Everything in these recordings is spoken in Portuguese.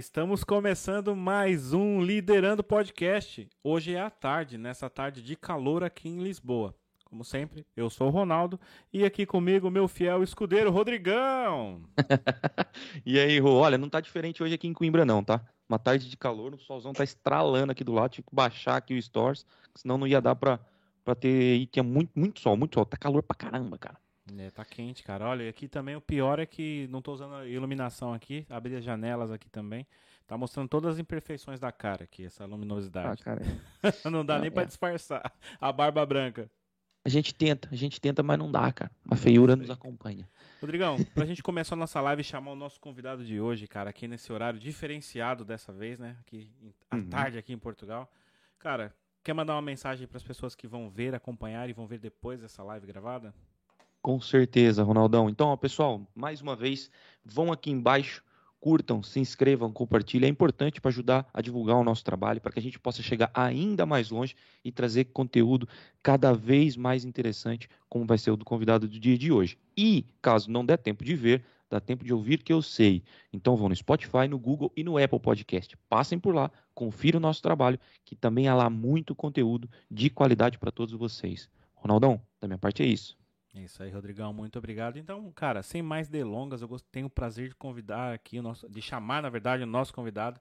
Estamos começando mais um Liderando Podcast. Hoje é à tarde, nessa tarde de calor aqui em Lisboa. Como sempre, eu sou o Ronaldo e aqui comigo meu fiel escudeiro Rodrigão. e aí, Rô, olha, não tá diferente hoje aqui em Coimbra não, tá? Uma tarde de calor, o solzão tá estralando aqui do lado, tive que baixar aqui o Stores, senão não ia dar pra, pra ter, e tinha muito, muito sol, muito sol, tá calor pra caramba, cara. É, tá quente, cara. Olha, aqui também o pior é que não tô usando a iluminação aqui, abri as janelas aqui também. Tá mostrando todas as imperfeições da cara aqui, essa luminosidade. Ah, cara. não dá não, nem é. para disfarçar a barba branca. A gente tenta, a gente tenta, mas não dá, cara. A feiura nos acompanha. Rodrigão, pra gente começar a nossa live e chamar o nosso convidado de hoje, cara, aqui nesse horário diferenciado dessa vez, né? Aqui à uhum. tarde aqui em Portugal. Cara, quer mandar uma mensagem para as pessoas que vão ver, acompanhar e vão ver depois essa live gravada? Com certeza, Ronaldão. Então, ó, pessoal, mais uma vez, vão aqui embaixo, curtam, se inscrevam, compartilhem. É importante para ajudar a divulgar o nosso trabalho, para que a gente possa chegar ainda mais longe e trazer conteúdo cada vez mais interessante, como vai ser o do convidado do dia de hoje. E, caso não der tempo de ver, dá tempo de ouvir que eu sei. Então vão no Spotify, no Google e no Apple Podcast. Passem por lá, confiram o nosso trabalho, que também há lá muito conteúdo de qualidade para todos vocês. Ronaldão, da minha parte é isso. É isso aí, Rodrigão, muito obrigado. Então, cara, sem mais delongas, eu tenho o prazer de convidar aqui o nosso, de chamar, na verdade, o nosso convidado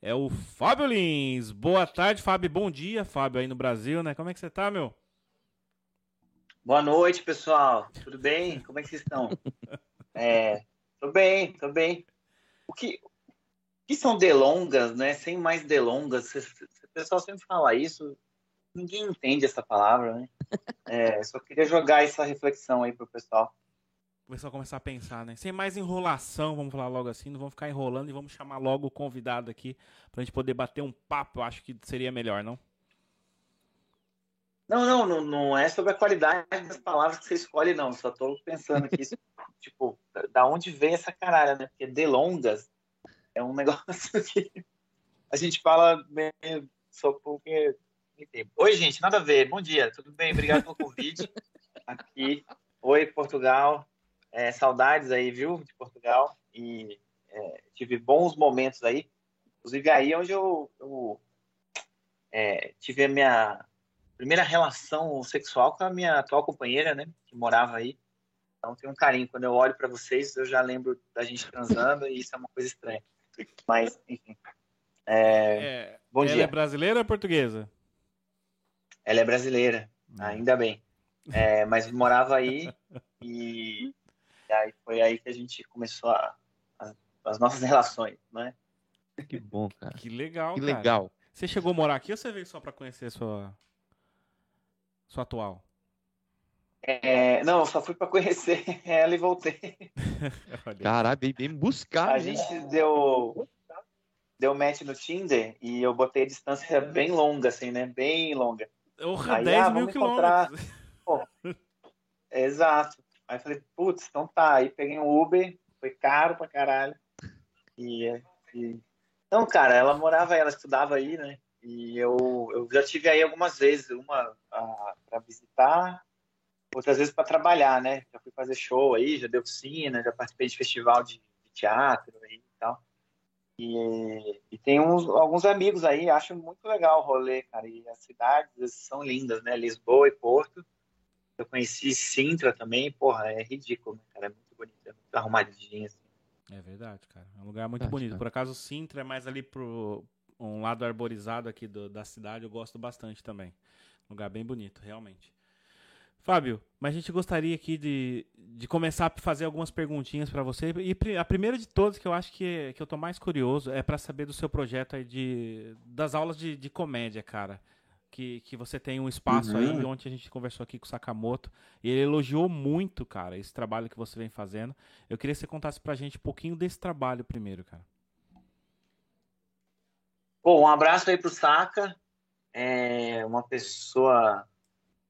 é o Fábio Lins. Boa tarde, Fábio. Bom dia, Fábio, aí no Brasil, né? Como é que você tá, meu? Boa noite, pessoal. Tudo bem? Como é que vocês estão? É, tô bem, tô bem. O que, o que são delongas, né? Sem mais delongas. O pessoal sempre fala isso ninguém entende essa palavra, né? É, só queria jogar essa reflexão aí pro pessoal. O pessoal começar a pensar, né? Sem mais enrolação, vamos falar logo assim, não vamos ficar enrolando e vamos chamar logo o convidado aqui pra gente poder bater um papo, eu acho que seria melhor, não? Não, não, não, não é sobre a qualidade das palavras que você escolhe, não. Só tô pensando aqui, tipo, da onde vem essa caralho, né? Porque delongas é um negócio que a gente fala meio só porque Oi, gente, nada a ver. Bom dia, tudo bem? Obrigado pelo convite. Aqui. Oi, Portugal. É, saudades aí, viu, de Portugal. E é, tive bons momentos aí. Inclusive aí onde eu, eu é, tive a minha primeira relação sexual com a minha atual companheira, né? Que morava aí. Então tem um carinho. Quando eu olho para vocês, eu já lembro da gente transando e isso é uma coisa estranha. Mas, enfim. É, é bom ela dia. é brasileira ou portuguesa? Ela é brasileira, hum. ainda bem. É, mas morava aí e, e, aí foi aí que a gente começou a, a, as nossas relações, né? Que bom, cara. Que legal, Que cara. legal. Você chegou a morar aqui ou você veio só para conhecer sua sua atual? É, não, eu só fui para conhecer ela e voltei. Caralho, bem, bem buscar. A né? gente deu deu match no Tinder e eu botei a distância bem longa, assim, né? Bem longa. Porra, 10 ah, mil quilômetros. Pô, exato. Aí falei, putz, então tá. Aí peguei um Uber, foi caro pra caralho. E, e... Então, cara, ela morava, ela estudava aí, né? E eu, eu já tive aí algumas vezes, uma para visitar, outras vezes para trabalhar, né? Já fui fazer show aí, já dei oficina, já participei de festival de, de teatro aí e. E, tem uns, alguns amigos aí, acho muito legal o rolê, cara. E as cidades são lindas, né? Lisboa e Porto. Eu conheci Sintra também, porra, é ridículo, né, cara? É muito bonito, é muito arrumadinho, assim. É verdade, cara. É um lugar muito bonito. Cara. Por acaso, Sintra é mais ali pro um lado arborizado aqui do, da cidade, eu gosto bastante também. Um lugar bem bonito, realmente. Fábio, mas a gente gostaria aqui de, de começar a fazer algumas perguntinhas para você. E a primeira de todas, que eu acho que, que eu tô mais curioso, é para saber do seu projeto aí de, das aulas de, de comédia, cara. Que, que você tem um espaço uhum. aí, ontem a gente conversou aqui com o Sakamoto, e ele elogiou muito, cara, esse trabalho que você vem fazendo. Eu queria que você contasse pra gente um pouquinho desse trabalho primeiro, cara. Bom, um abraço aí pro Saka. É uma pessoa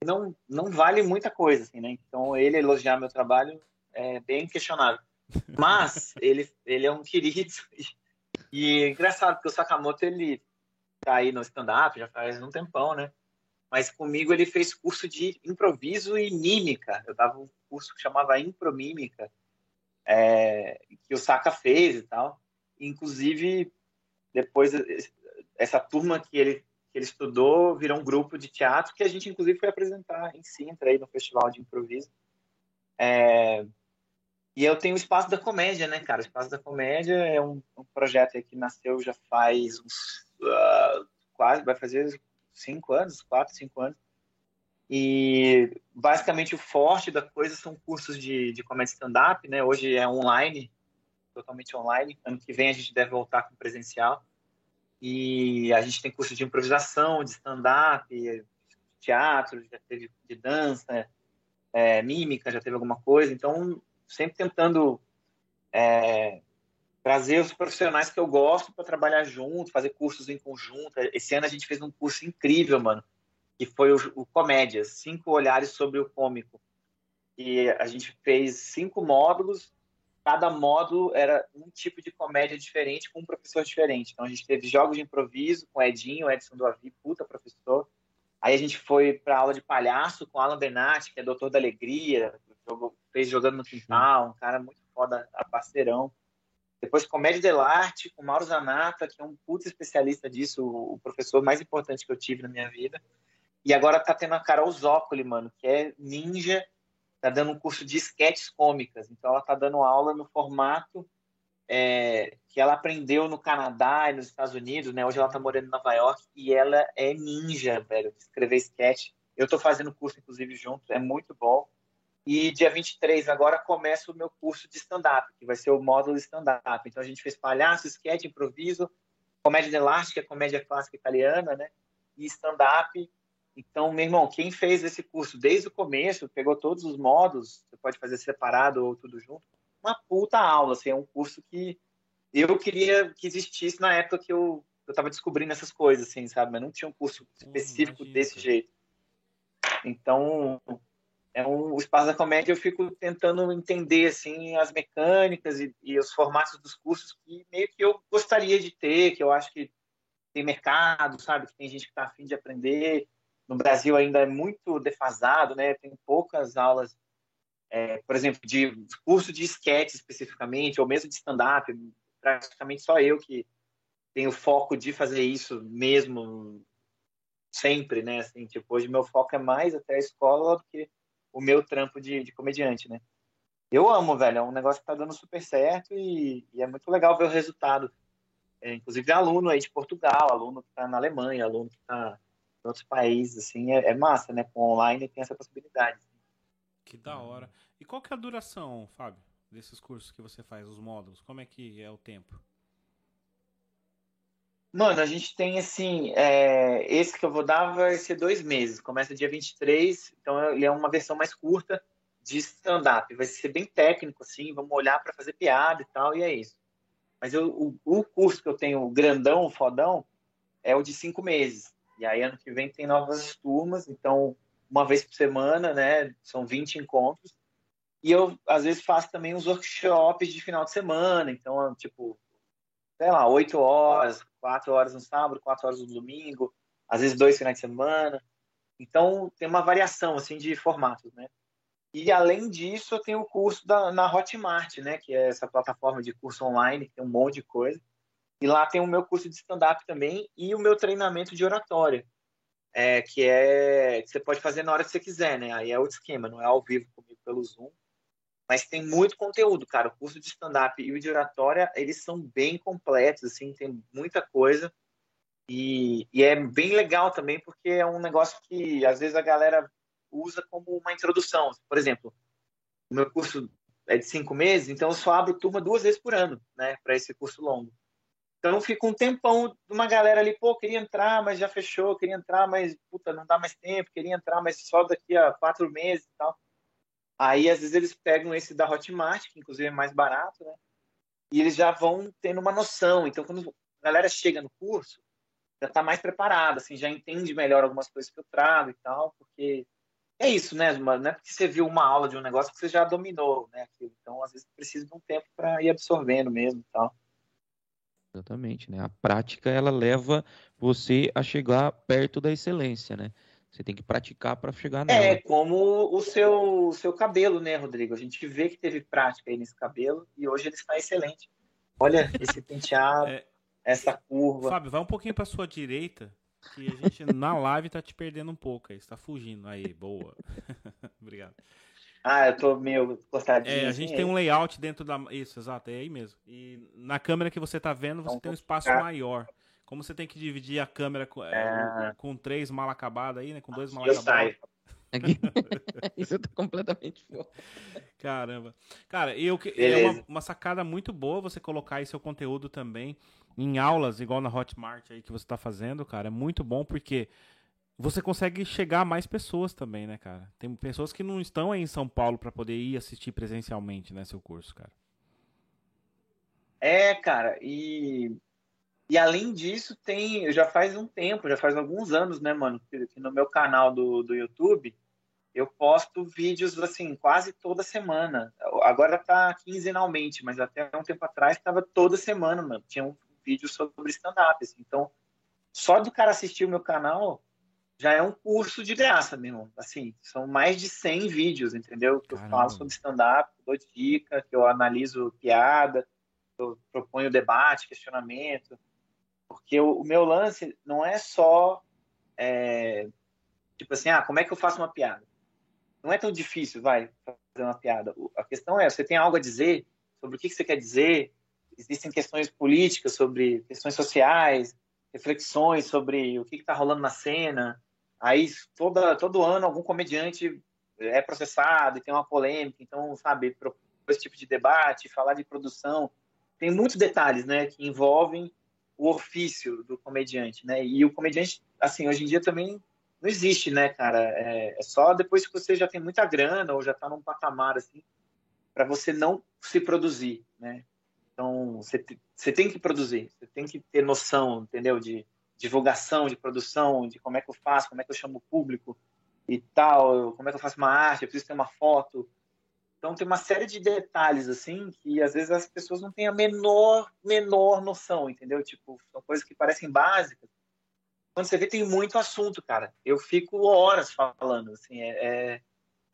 não, não vale muita coisa, assim, né? Então, ele elogiar meu trabalho é bem questionável. Mas, ele, ele é um querido. E, é engraçado, porque o Sakamoto, ele tá aí no stand-up já faz um tempão, né? Mas comigo ele fez curso de improviso e mímica. Eu dava um curso que chamava Impromímica, é, que o Saka fez e tal. inclusive depois essa turma que ele ele estudou virou um grupo de teatro que a gente inclusive foi apresentar em Sintra aí no festival de improviso. É... E eu tenho o Espaço da Comédia, né, cara? O Espaço da Comédia é um, um projeto que nasceu já faz uns uh, quase vai fazer cinco anos, quatro, cinco anos. E basicamente o forte da coisa são cursos de, de comédia stand-up, né? Hoje é online, totalmente online. Ano que vem a gente deve voltar com presencial. E a gente tem curso de improvisação, de stand-up, teatro, já teve de dança, é, mímica, já teve alguma coisa. Então, sempre tentando é, trazer os profissionais que eu gosto para trabalhar junto, fazer cursos em conjunto. Esse ano a gente fez um curso incrível, mano, que foi o, o Comédias, cinco olhares sobre o cômico. E a gente fez cinco módulos cada módulo era um tipo de comédia diferente com um professor diferente. Então a gente teve jogos de improviso com Edinho, Edson do Avi, puta professor. Aí a gente foi para aula de palhaço com Alan Benatti, que é doutor da alegria, fez jogando no quintal, um cara muito foda, parceirão. Depois comédia de arte com Mauro Zanata, que é um puta especialista disso, o professor mais importante que eu tive na minha vida. E agora tá tendo a Carol Zócoli, mano, que é ninja está dando um curso de sketches cômicas. Então, ela está dando aula no formato é, que ela aprendeu no Canadá e nos Estados Unidos, né? Hoje ela está morando em Nova York e ela é ninja, velho, de escrever sketch. Eu estou fazendo curso, inclusive, junto, é muito bom. E dia 23 agora começa o meu curso de stand-up, que vai ser o módulo stand-up. Então, a gente fez palhaço, sketch, improviso, comédia elástica, comédia clássica italiana, né? E stand-up então, meu irmão, quem fez esse curso desde o começo, pegou todos os modos, você pode fazer separado ou tudo junto, uma puta aula, assim, é um curso que eu queria que existisse na época que eu eu tava descobrindo essas coisas, assim, sabe? Mas não tinha um curso específico desse jeito. Então, é um, o espaço da comédia eu fico tentando entender, assim, as mecânicas e, e os formatos dos cursos que meio que eu gostaria de ter, que eu acho que tem mercado, sabe? Que tem gente que tá afim de aprender no Brasil ainda é muito defasado, né? Tem poucas aulas, é, por exemplo, de curso de sketch especificamente, ou mesmo de stand-up. Praticamente só eu que tenho foco de fazer isso mesmo sempre, né? Assim, tipo, hoje meu foco é mais até a escola do que o meu trampo de, de comediante, né? Eu amo, velho. É um negócio que tá dando super certo e, e é muito legal ver o resultado. É, inclusive, aluno aí de Portugal, aluno que tá na Alemanha, aluno que tá outros países, assim, é, é, massa, né? Com online tem essa possibilidade. Que da hora. E qual que é a duração, Fábio, desses cursos que você faz, os módulos? Como é que é o tempo? Mano, a gente tem assim, é, esse que eu vou dar vai ser dois meses. Começa dia 23, então ele é uma versão mais curta de stand-up. Vai ser bem técnico, assim, vamos olhar para fazer piada e tal, e é isso. Mas eu, o, o curso que eu tenho, o grandão, o fodão, é o de cinco meses. E aí, ano que vem, tem novas turmas. Então, uma vez por semana, né? São 20 encontros. E eu, às vezes, faço também uns workshops de final de semana. Então, tipo, sei lá, 8 horas, 4 horas no sábado, 4 horas no domingo. Às vezes, dois finais de semana. Então, tem uma variação, assim, de formatos, né? E, além disso, eu tenho o curso da, na Hotmart, né? Que é essa plataforma de curso online, que tem um monte de coisa. E lá tem o meu curso de stand-up também e o meu treinamento de oratória, é, que é que você pode fazer na hora que você quiser, né? Aí é outro esquema, não é ao vivo comigo pelo Zoom. Mas tem muito conteúdo, cara. O curso de stand-up e o de oratória, eles são bem completos, assim, tem muita coisa. E, e, é bem legal também, porque é um negócio que às vezes a galera usa como uma introdução. Por exemplo, o meu curso é de cinco meses, então eu só abro turma duas vezes por ano, né, para esse curso longo. Então fica um tempão uma galera ali, pô, queria entrar, mas já fechou, queria entrar, mas puta, não dá mais tempo, queria entrar, mas só daqui a quatro meses e tal. Aí às vezes eles pegam esse da Hotmart, que inclusive é mais barato, né? E eles já vão tendo uma noção. Então quando a galera chega no curso, já está mais preparada, assim, já entende melhor algumas coisas que eu trago e tal, porque é isso, né? Não é porque você viu uma aula de um negócio que você já dominou, né? Então às vezes precisa de um tempo para ir absorvendo mesmo e tal. Exatamente, né? A prática ela leva você a chegar perto da excelência, né? Você tem que praticar para chegar nela. É como o seu, o seu cabelo, né, Rodrigo? A gente vê que teve prática aí nesse cabelo e hoje ele está excelente. Olha esse penteado, é... essa curva. Fábio, vai um pouquinho pra sua direita, que a gente na live tá te perdendo um pouco aí. Você tá fugindo. Aí, boa. Obrigado. Ah, eu tô meio cortadinho. É, a gente assim, tem um layout dentro da. Isso, exato, é aí mesmo. E na câmera que você tá vendo, você então, tem um espaço ficar... maior. Como você tem que dividir a câmera com, é... com três mal acabadas aí, né? Com dois mal acabados. Isso tá completamente fora. Caramba. Cara, eu, é uma, uma, sacada muito boa você colocar aí seu conteúdo também em aulas, igual na Hotmart aí que você tá fazendo, cara. É muito bom porque você consegue chegar a mais pessoas também, né, cara? Tem pessoas que não estão aí em São Paulo para poder ir assistir presencialmente, né, seu curso, cara. É, cara, e e além disso, tem, já faz um tempo, já faz alguns anos, né, mano, que, no meu canal do, do YouTube eu posto vídeos assim quase toda semana. Agora tá quinzenalmente, mas até um tempo atrás estava toda semana, mano. Tinha um vídeo sobre stand-up. Assim. Então, só do cara assistir o meu canal já é um curso de graça, meu irmão. Assim, são mais de 100 vídeos, entendeu? Que eu falo sobre stand-up, dou dica, que eu analiso piada, eu proponho debate, questionamento. Porque o, o meu lance não é só, é, tipo assim, ah, como é que eu faço uma piada? Não é tão difícil, vai, fazer uma piada. A questão é, você tem algo a dizer sobre o que, que você quer dizer, existem questões políticas, sobre questões sociais, reflexões sobre o que está rolando na cena. Aí, toda, todo ano, algum comediante é processado e tem uma polêmica. Então, sabe, esse tipo de debate, falar de produção. Tem muitos detalhes, né, que envolvem o ofício do comediante, né? E o comediante, assim, hoje em dia também não existe, né, cara? É, é só depois que você já tem muita grana ou já está num patamar, assim, para você não se produzir, né? Então, você, você tem que produzir, você tem que ter noção, entendeu? De divulgação, de produção, de como é que eu faço, como é que eu chamo o público e tal, como é que eu faço uma arte, eu preciso ter uma foto, então tem uma série de detalhes assim que às vezes as pessoas não têm a menor menor noção, entendeu? Tipo, são coisas que parecem básicas. Quando você vê tem muito assunto, cara. Eu fico horas falando, assim, é, é...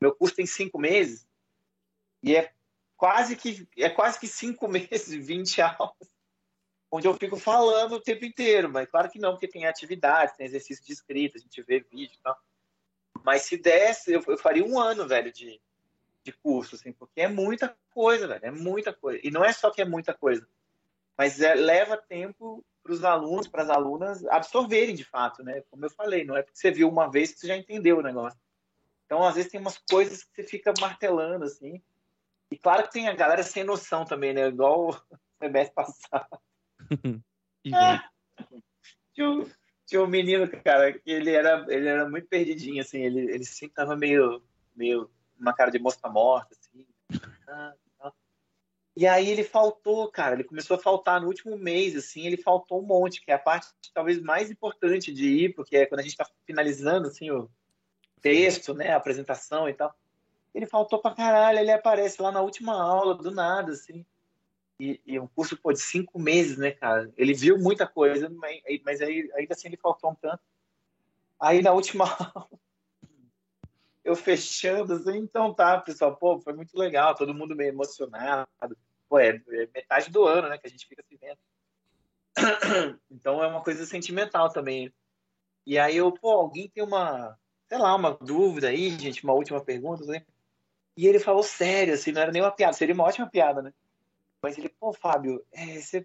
meu curso tem cinco meses e é quase que é quase que cinco meses, 20 aulas, onde eu fico falando o tempo inteiro. Mas claro que não, porque tem atividades, tem exercício de escrita, a gente vê vídeo, e tal. Mas se desse, eu, eu faria um ano, velho, de de curso, assim, porque é muita coisa, velho, é muita coisa. E não é só que é muita coisa, mas é, leva tempo para os alunos, para as alunas absorverem de fato, né? Como eu falei, não é porque você viu uma vez que você já entendeu o negócio. Então, às vezes tem umas coisas que você fica martelando, assim. E claro que tem a galera sem noção também, né? Igual o semestre passado. tinha, um, tinha um menino, cara, que ele era, ele era muito perdidinho, assim. Ele, ele sempre tava meio, meio uma cara de mosca morta, assim. E aí ele faltou, cara, ele começou a faltar no último mês, assim, ele faltou um monte, que é a parte talvez mais importante de ir, porque é quando a gente está finalizando, assim, o texto, né, a apresentação e tal. Ele faltou pra caralho, ele aparece lá na última aula, do nada, assim. E, e um curso, pô, de cinco meses, né, cara? Ele viu muita coisa, mas, mas aí, ainda assim ele faltou um tanto. Aí na última eu fechando assim, então tá, pessoal, pô, foi muito legal, todo mundo meio emocionado. Pô, é, é metade do ano, né, que a gente fica se vendo. Então é uma coisa sentimental também. E aí eu, pô, alguém tem uma, sei lá, uma dúvida aí, gente, uma última pergunta, assim. E ele falou sério, assim, não era nem uma piada, seria uma ótima piada, né? Mas ele, pô, Fábio, é, você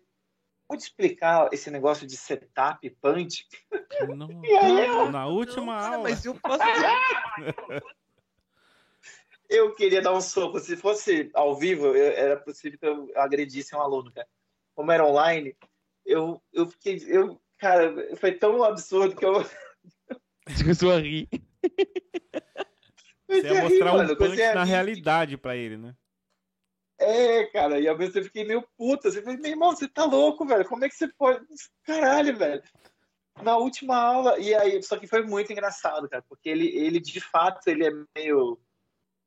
pode explicar esse negócio de setup, punch? Não, eu, na última não, aula. Mas eu posso. eu queria dar um soco. Se fosse ao vivo, eu, era possível que eu agredisse um aluno, cara. Como era online, eu, eu fiquei. Eu, cara, foi tão absurdo que eu. Você começou a rir. Você ia mostrar rir, um punch na realidade pra ele, né? É, cara, e ao mesmo tempo eu fiquei meio puta. Você falei, meu irmão, você tá louco, velho? Como é que você pode. Caralho, velho. Na última aula, e aí, só que foi muito engraçado, cara, porque ele, ele de fato, ele é meio,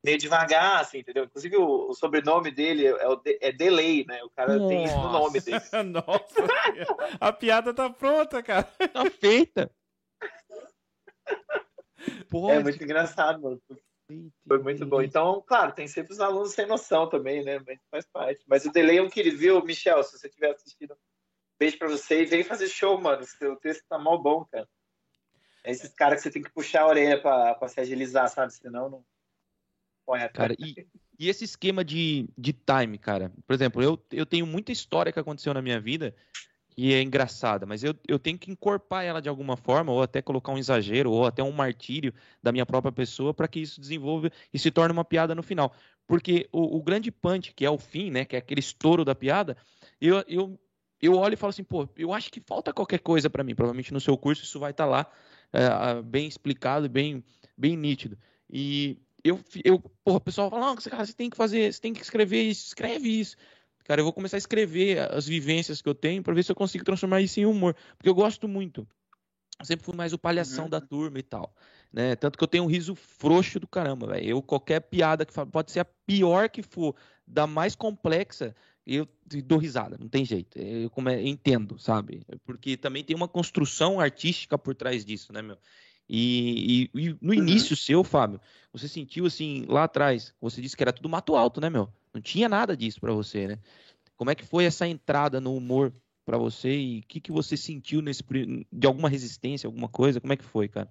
meio devagar, assim, entendeu? Inclusive, o, o sobrenome dele é, o de, é Delay, né? O cara Nossa. tem isso no nome dele. Nossa, a piada tá pronta, cara. Tá feita. Porra, é muito engraçado, mano. Foi muito bom. Então, claro, tem sempre os alunos sem noção também, né? Mas faz parte. Mas o delay é um querido, viu, Michel? Se você estiver assistindo, beijo pra você e vem fazer show, mano. Seu texto tá mal bom, cara. É esses caras que você tem que puxar a orelha pra, pra se agilizar, sabe? Senão não põe a cara. E, e esse esquema de, de time, cara? Por exemplo, eu, eu tenho muita história que aconteceu na minha vida que é engraçada, mas eu, eu tenho que encorpar ela de alguma forma, ou até colocar um exagero, ou até um martírio da minha própria pessoa para que isso desenvolva e se torne uma piada no final. Porque o, o, grande punch, que é o fim, né, que é aquele estouro da piada, eu, eu, eu olho e falo assim, pô, eu acho que falta qualquer coisa para mim. Provavelmente no seu curso isso vai estar tá lá, é, bem explicado, bem, bem nítido. E eu, eu porra, o pessoal fala, cara, você tem que fazer, você tem que escrever isso, escreve isso. Cara, eu vou começar a escrever as vivências que eu tenho para ver se eu consigo transformar isso em humor. Porque eu gosto muito. Eu sempre fui mais o palhação uhum. da turma e tal. Né? Tanto que eu tenho um riso frouxo do caramba, velho. Eu, qualquer piada que fala, pode ser a pior que for, da mais complexa, eu dou risada, não tem jeito. Eu, como é, eu entendo, sabe? Porque também tem uma construção artística por trás disso, né, meu? E, e, e no uhum. início seu, Fábio, você sentiu assim, lá atrás, você disse que era tudo mato alto, né, meu? Não tinha nada disso para você, né? Como é que foi essa entrada no humor para você e o que, que você sentiu nesse de alguma resistência, alguma coisa? Como é que foi, cara?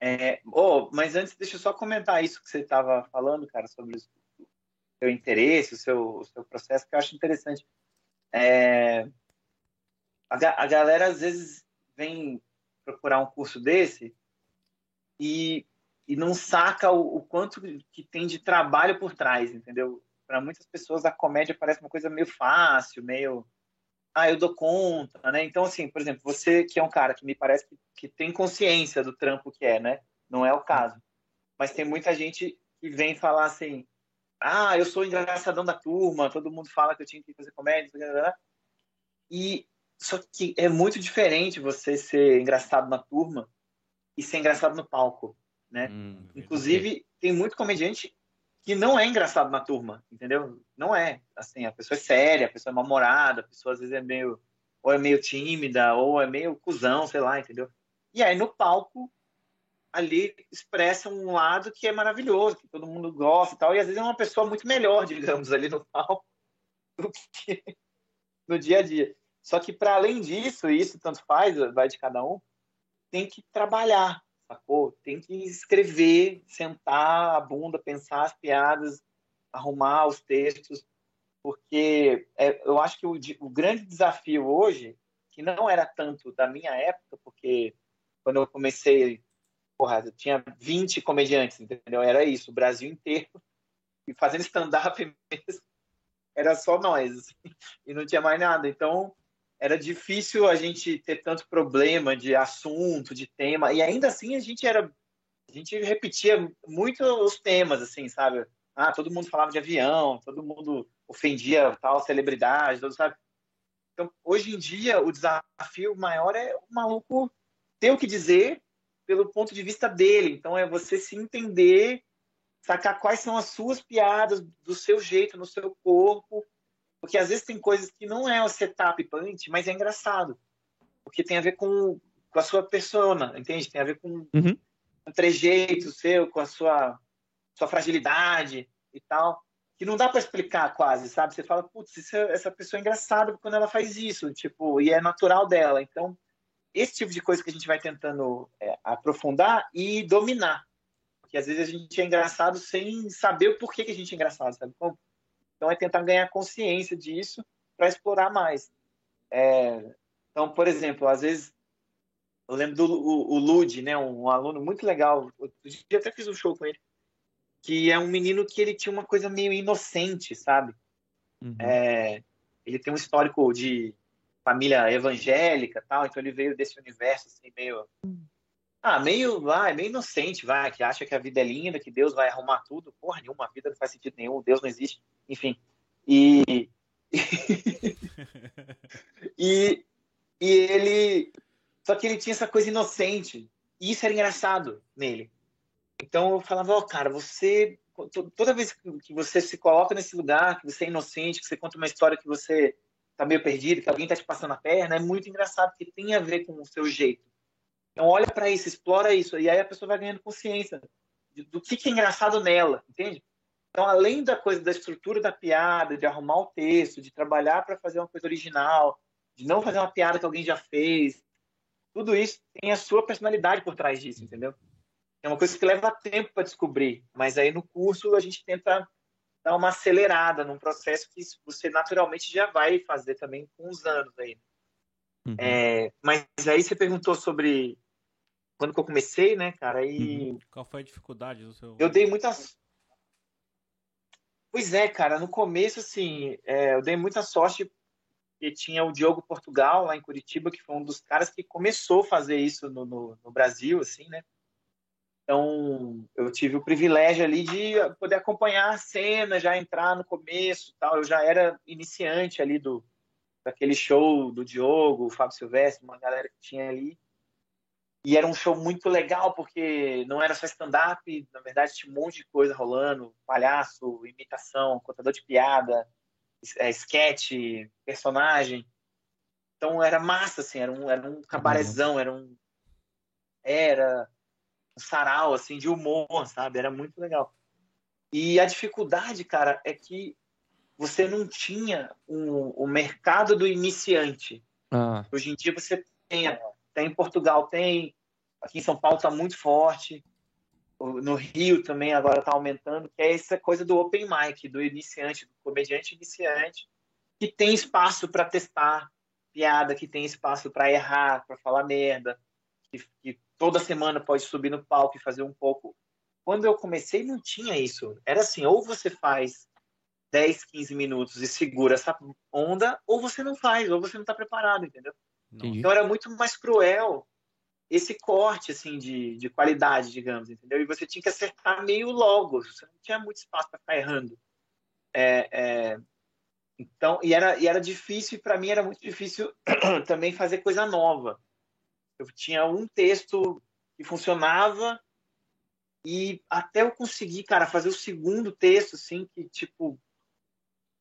É, oh, mas antes, deixa eu só comentar isso que você estava falando, cara, sobre o seu interesse, o seu, o seu processo, que eu acho interessante. É, a, a galera às vezes vem procurar um curso desse e e não saca o, o, quanto que tem de trabalho por trás, entendeu? Para muitas pessoas a comédia parece uma coisa meio fácil, meio ah, eu dou conta, né? Então assim, por exemplo, você que é um cara que me parece que, que tem consciência do trampo que é, né? Não é o caso. Mas tem muita gente que vem falar assim: "Ah, eu sou engraçadão da turma, todo mundo fala que eu tinha que fazer comédia", e só que é muito diferente você ser engraçado na turma e ser engraçado no palco né? Hum, Inclusive, tem muito comediante que não é engraçado na turma, entendeu? Não é. Assim, a pessoa é séria, a pessoa é mal-humorada, a pessoa às vezes é meio ou é meio tímida, ou é meio cuzão, sei lá, entendeu? E aí no palco ali expressa um lado que é maravilhoso, que todo mundo gosta e tal, e às vezes é uma pessoa muito melhor, digamos, ali no palco do que no dia a dia. Só que para além disso, isso tanto faz, vai de cada um, tem que trabalhar, sacou? Tem que escrever, sentar a bunda, pensar as piadas, arrumar os textos, porque é, eu acho que o, o, grande desafio hoje, que não era tanto da minha época, porque quando eu comecei, porra, eu tinha 20 comediantes, entendeu? Era isso, o Brasil inteiro, e fazendo stand-up mesmo, era só nós, assim, e não tinha mais nada. Então, era difícil a gente ter tanto problema de assunto, de tema, e ainda assim a gente era a gente repetia muito os temas assim, sabe? Ah, todo mundo falava de avião, todo mundo ofendia tal celebridade, todo, sabe? Então, hoje em dia o desafio maior é o maluco ter o que dizer pelo ponto de vista dele. Então é você se entender, sacar quais são as suas piadas do seu jeito, no seu corpo, porque às vezes tem coisas que não é o setup punch, mas é engraçado. Porque tem a ver com, com a sua persona, entende? Tem a ver com uhum. um trejeito seu, com a sua, sua fragilidade e tal. Que não dá para explicar quase, sabe? Você fala, putz, é, essa pessoa é engraçada quando ela faz isso, tipo, e é natural dela. Então, esse tipo de coisa que a gente vai tentando é, aprofundar e dominar. Porque às vezes a gente é engraçado sem saber o porquê que a gente é engraçado, sabe? Como, então, é tentar ganhar consciência disso para explorar mais. É, então, por exemplo, às vezes, eu lembro do o, o Lud, né, um, um, aluno muito legal, eu até fiz um show com ele, que é um menino que ele tinha uma coisa meio inocente, sabe? Uhum. É, ele tem um histórico de família evangélica tal, então ele veio desse universo assim, meio ah, meio, vai, meio inocente, vai, que acha que a vida é linda, que Deus vai arrumar tudo. Porra nenhuma, vida não faz sentido nenhum, Deus não existe, enfim. E. e, e ele. Só que ele tinha essa coisa inocente. E isso era engraçado nele. Então eu falava, ó, oh, cara, você. Toda vez que você se coloca nesse lugar, que você é inocente, que você conta uma história que você tá meio perdido, que alguém tá te passando a perna, é muito engraçado, porque tem a ver com o seu jeito Então olha para isso, explora isso, e aí a pessoa vai ganhando consciência do que, que é engraçado nela, entende? Então, além da coisa da estrutura da piada, de arrumar o texto, de trabalhar para fazer uma coisa original, de não fazer uma piada que alguém já fez, tudo isso tem a sua personalidade por trás disso, entendeu? É uma coisa que leva tempo para descobrir, mas aí no curso a gente tenta dar uma acelerada num processo que você naturalmente já vai fazer também com os anos aí. Uhum. É, mas aí você perguntou sobre quando que eu comecei, né, cara? E uhum. qual foi a dificuldade do seu? Eu dei muitas. Pois é, cara. No começo, assim, é, eu dei muita sorte porque tinha o Diogo Portugal lá em Curitiba, que foi um dos caras que começou a fazer isso no, no, no Brasil, assim, né? Então, eu tive o privilégio ali de poder acompanhar a cena, já entrar no começo, tal. Eu já era iniciante ali do daquele show do Diogo, o Fábio Silvestre, uma galera que tinha ali. E era um show muito legal, porque não era só stand-up, na verdade tinha um monte de coisa rolando, palhaço, imitação, contador de piada, é, sketch, personagem. Então era massa, assim, era um, era um cabarezão, era um... Era um sarau, assim, de humor, sabe? Era muito legal. E a dificuldade, cara, é que você não tinha o, o mercado do iniciante. Ah. Hoje em dia você tem, tem em Portugal, tem, aqui em São Paulo está muito forte, no Rio também agora está aumentando, que é essa coisa do open mic, do iniciante, do comediante iniciante, que tem espaço para testar piada, que tem espaço para errar, para falar merda, que, que toda semana pode subir no palco e fazer um pouco. Quando eu comecei, não tinha isso. Era assim, ou você faz 10, 15 minutos e segura essa onda, ou você não faz, ou você não está preparado, entendeu? Entendi. Então era muito mais cruel esse corte, assim, de, de qualidade, digamos, entendeu? E você tinha que acertar meio logo, você não tinha muito espaço para ficar errando. É, é... Então, e era, e era difícil, e para mim era muito difícil também fazer coisa nova eu tinha um texto que funcionava e até eu conseguir, cara, fazer o segundo texto, assim, que, tipo,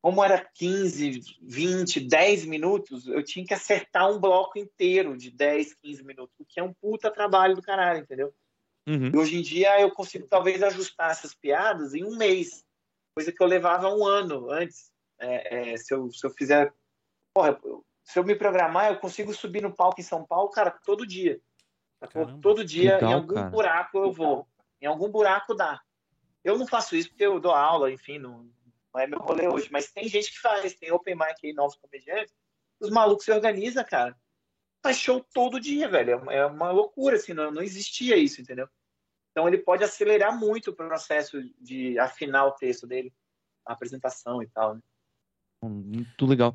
como era 15, 20, 10 minutos, eu tinha que acertar um bloco inteiro de 10, 15 minutos, o que é um puta trabalho do caralho, entendeu? Uhum. E hoje em dia eu consigo talvez ajustar essas piadas em um mês, coisa que eu levava um ano antes. É, é, se, eu, se eu fizer. Porra, se eu me programar, eu consigo subir no palco em São Paulo, cara, todo dia. Caramba, todo dia, legal, em algum cara. buraco eu vou. Em algum buraco dá. Eu não faço isso porque eu dou aula, enfim, não, não é meu rolê hoje. Mas tem gente que faz, tem open mic aí, novos comediantes. Os malucos se organizam, cara. Faz show todo dia, velho. É uma loucura, assim, não, não existia isso, entendeu? Então ele pode acelerar muito o processo de afinar o texto dele, a apresentação e tal, né? Muito legal.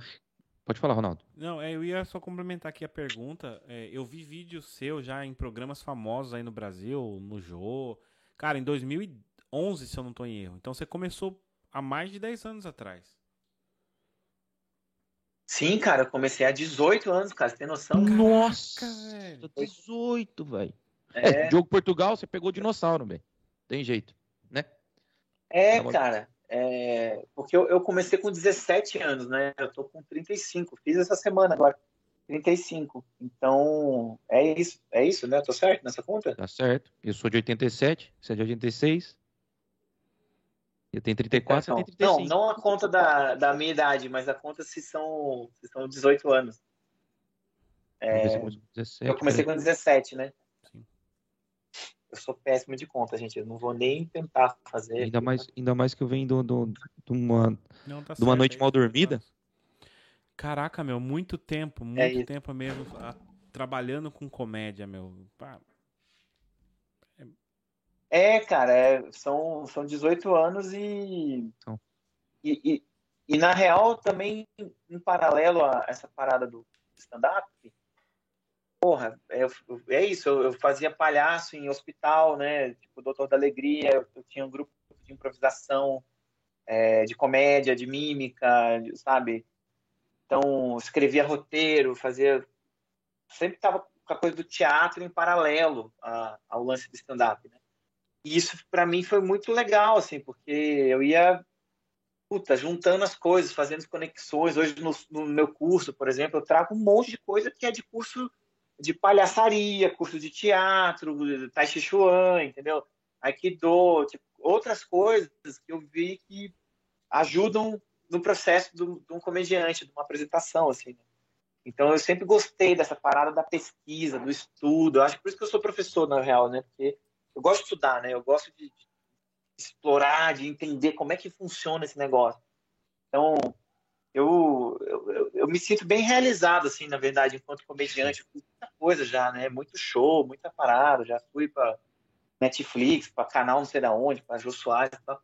Pode falar, Ronaldo. Não, é, eu ia só complementar aqui a pergunta. É, eu vi vídeos seu já em programas famosos aí no Brasil, no Jô. Cara, em 2011, se eu não estou em erro. Então você começou há mais de 10 anos atrás. Sim, cara, eu comecei há 18 anos, cara. Você tem noção? Nossa, velho. 18, velho. É. é, jogo Portugal, você pegou dinossauro, velho. Tem jeito, né? É, cara. É, porque eu, eu, comecei com 17 anos, né? Eu tô com 35. Fiz essa semana agora. 35. Então, é isso, é isso, né? tô certo nessa conta? Tá certo. Eu sou de 87, você é de 86. Eu tenho 34, então, você tem 35. Não, não a conta da, da minha idade, mas a conta se são, se são 18 anos. É, eu comecei com 17, né? eu sou péssimo de conta, gente. Eu não vou nem tentar fazer. Ainda mais, ainda mais que eu venho de uma, não, tá de uma noite mal dormida. Caraca, meu, muito tempo, é muito é tempo mesmo a, trabalhando com comédia, meu. Pá. É, cara, é, são, são 18 anos e, então. e, e, e, na real também em paralelo a essa parada do stand-up, porra, é, é isso, eu, eu, fazia palhaço em hospital, né? Tipo, Doutor da Alegria, eu, eu tinha um grupo de improvisação, é, de comédia, de mímica, sabe? Então, escrevia roteiro, fazia. Sempre estava com a coisa do teatro em paralelo a, ao lance do stand-up, né? E isso, para mim, foi muito legal, assim, porque eu ia puta, juntando as coisas, fazendo conexões. Hoje, no, no, meu curso, por exemplo, eu trago um monte de coisa que é de curso de palhaçaria, curso de teatro, tai chi chuan, entendeu? Aikido, tipo, outras coisas que eu vi que ajudam no processo de um comediante, de uma apresentação, assim. Né? Então eu sempre gostei dessa parada da pesquisa, do estudo. Eu acho que por isso que eu sou professor, na real, né? Porque eu gosto de estudar, né? Eu gosto de, de explorar, de entender como é que funciona esse negócio. Então, eu, eu, eu, me sinto bem realizado, assim, na verdade, enquanto comediante. Eu fiz muita coisa já, né? Muito show, muita parada. Já fui para Netflix, para canal não sei da onde, para Jô Soares e tal.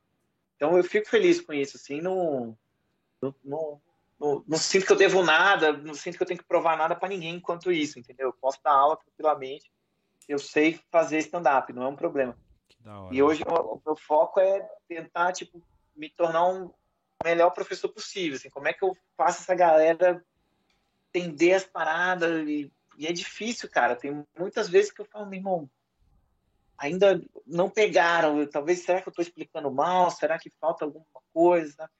Então, eu fico feliz com isso, assim. Não, não, não, não, não, sinto que eu devo nada, não sinto que eu tenho que provar nada para ninguém enquanto isso, entendeu? Eu posso dar aula tranquilamente. Eu sei fazer stand-up, não é um problema. E hoje o meu foco é tentar, tipo, me tornar um melhor professor possível. Assim, como é que eu faço essa galera entender as paradas? E, e é difícil, cara. Tem muitas vezes que eu falo, meu irmão, ainda não pegaram. Talvez, será que eu estou explicando mal? Será que falta alguma coisa?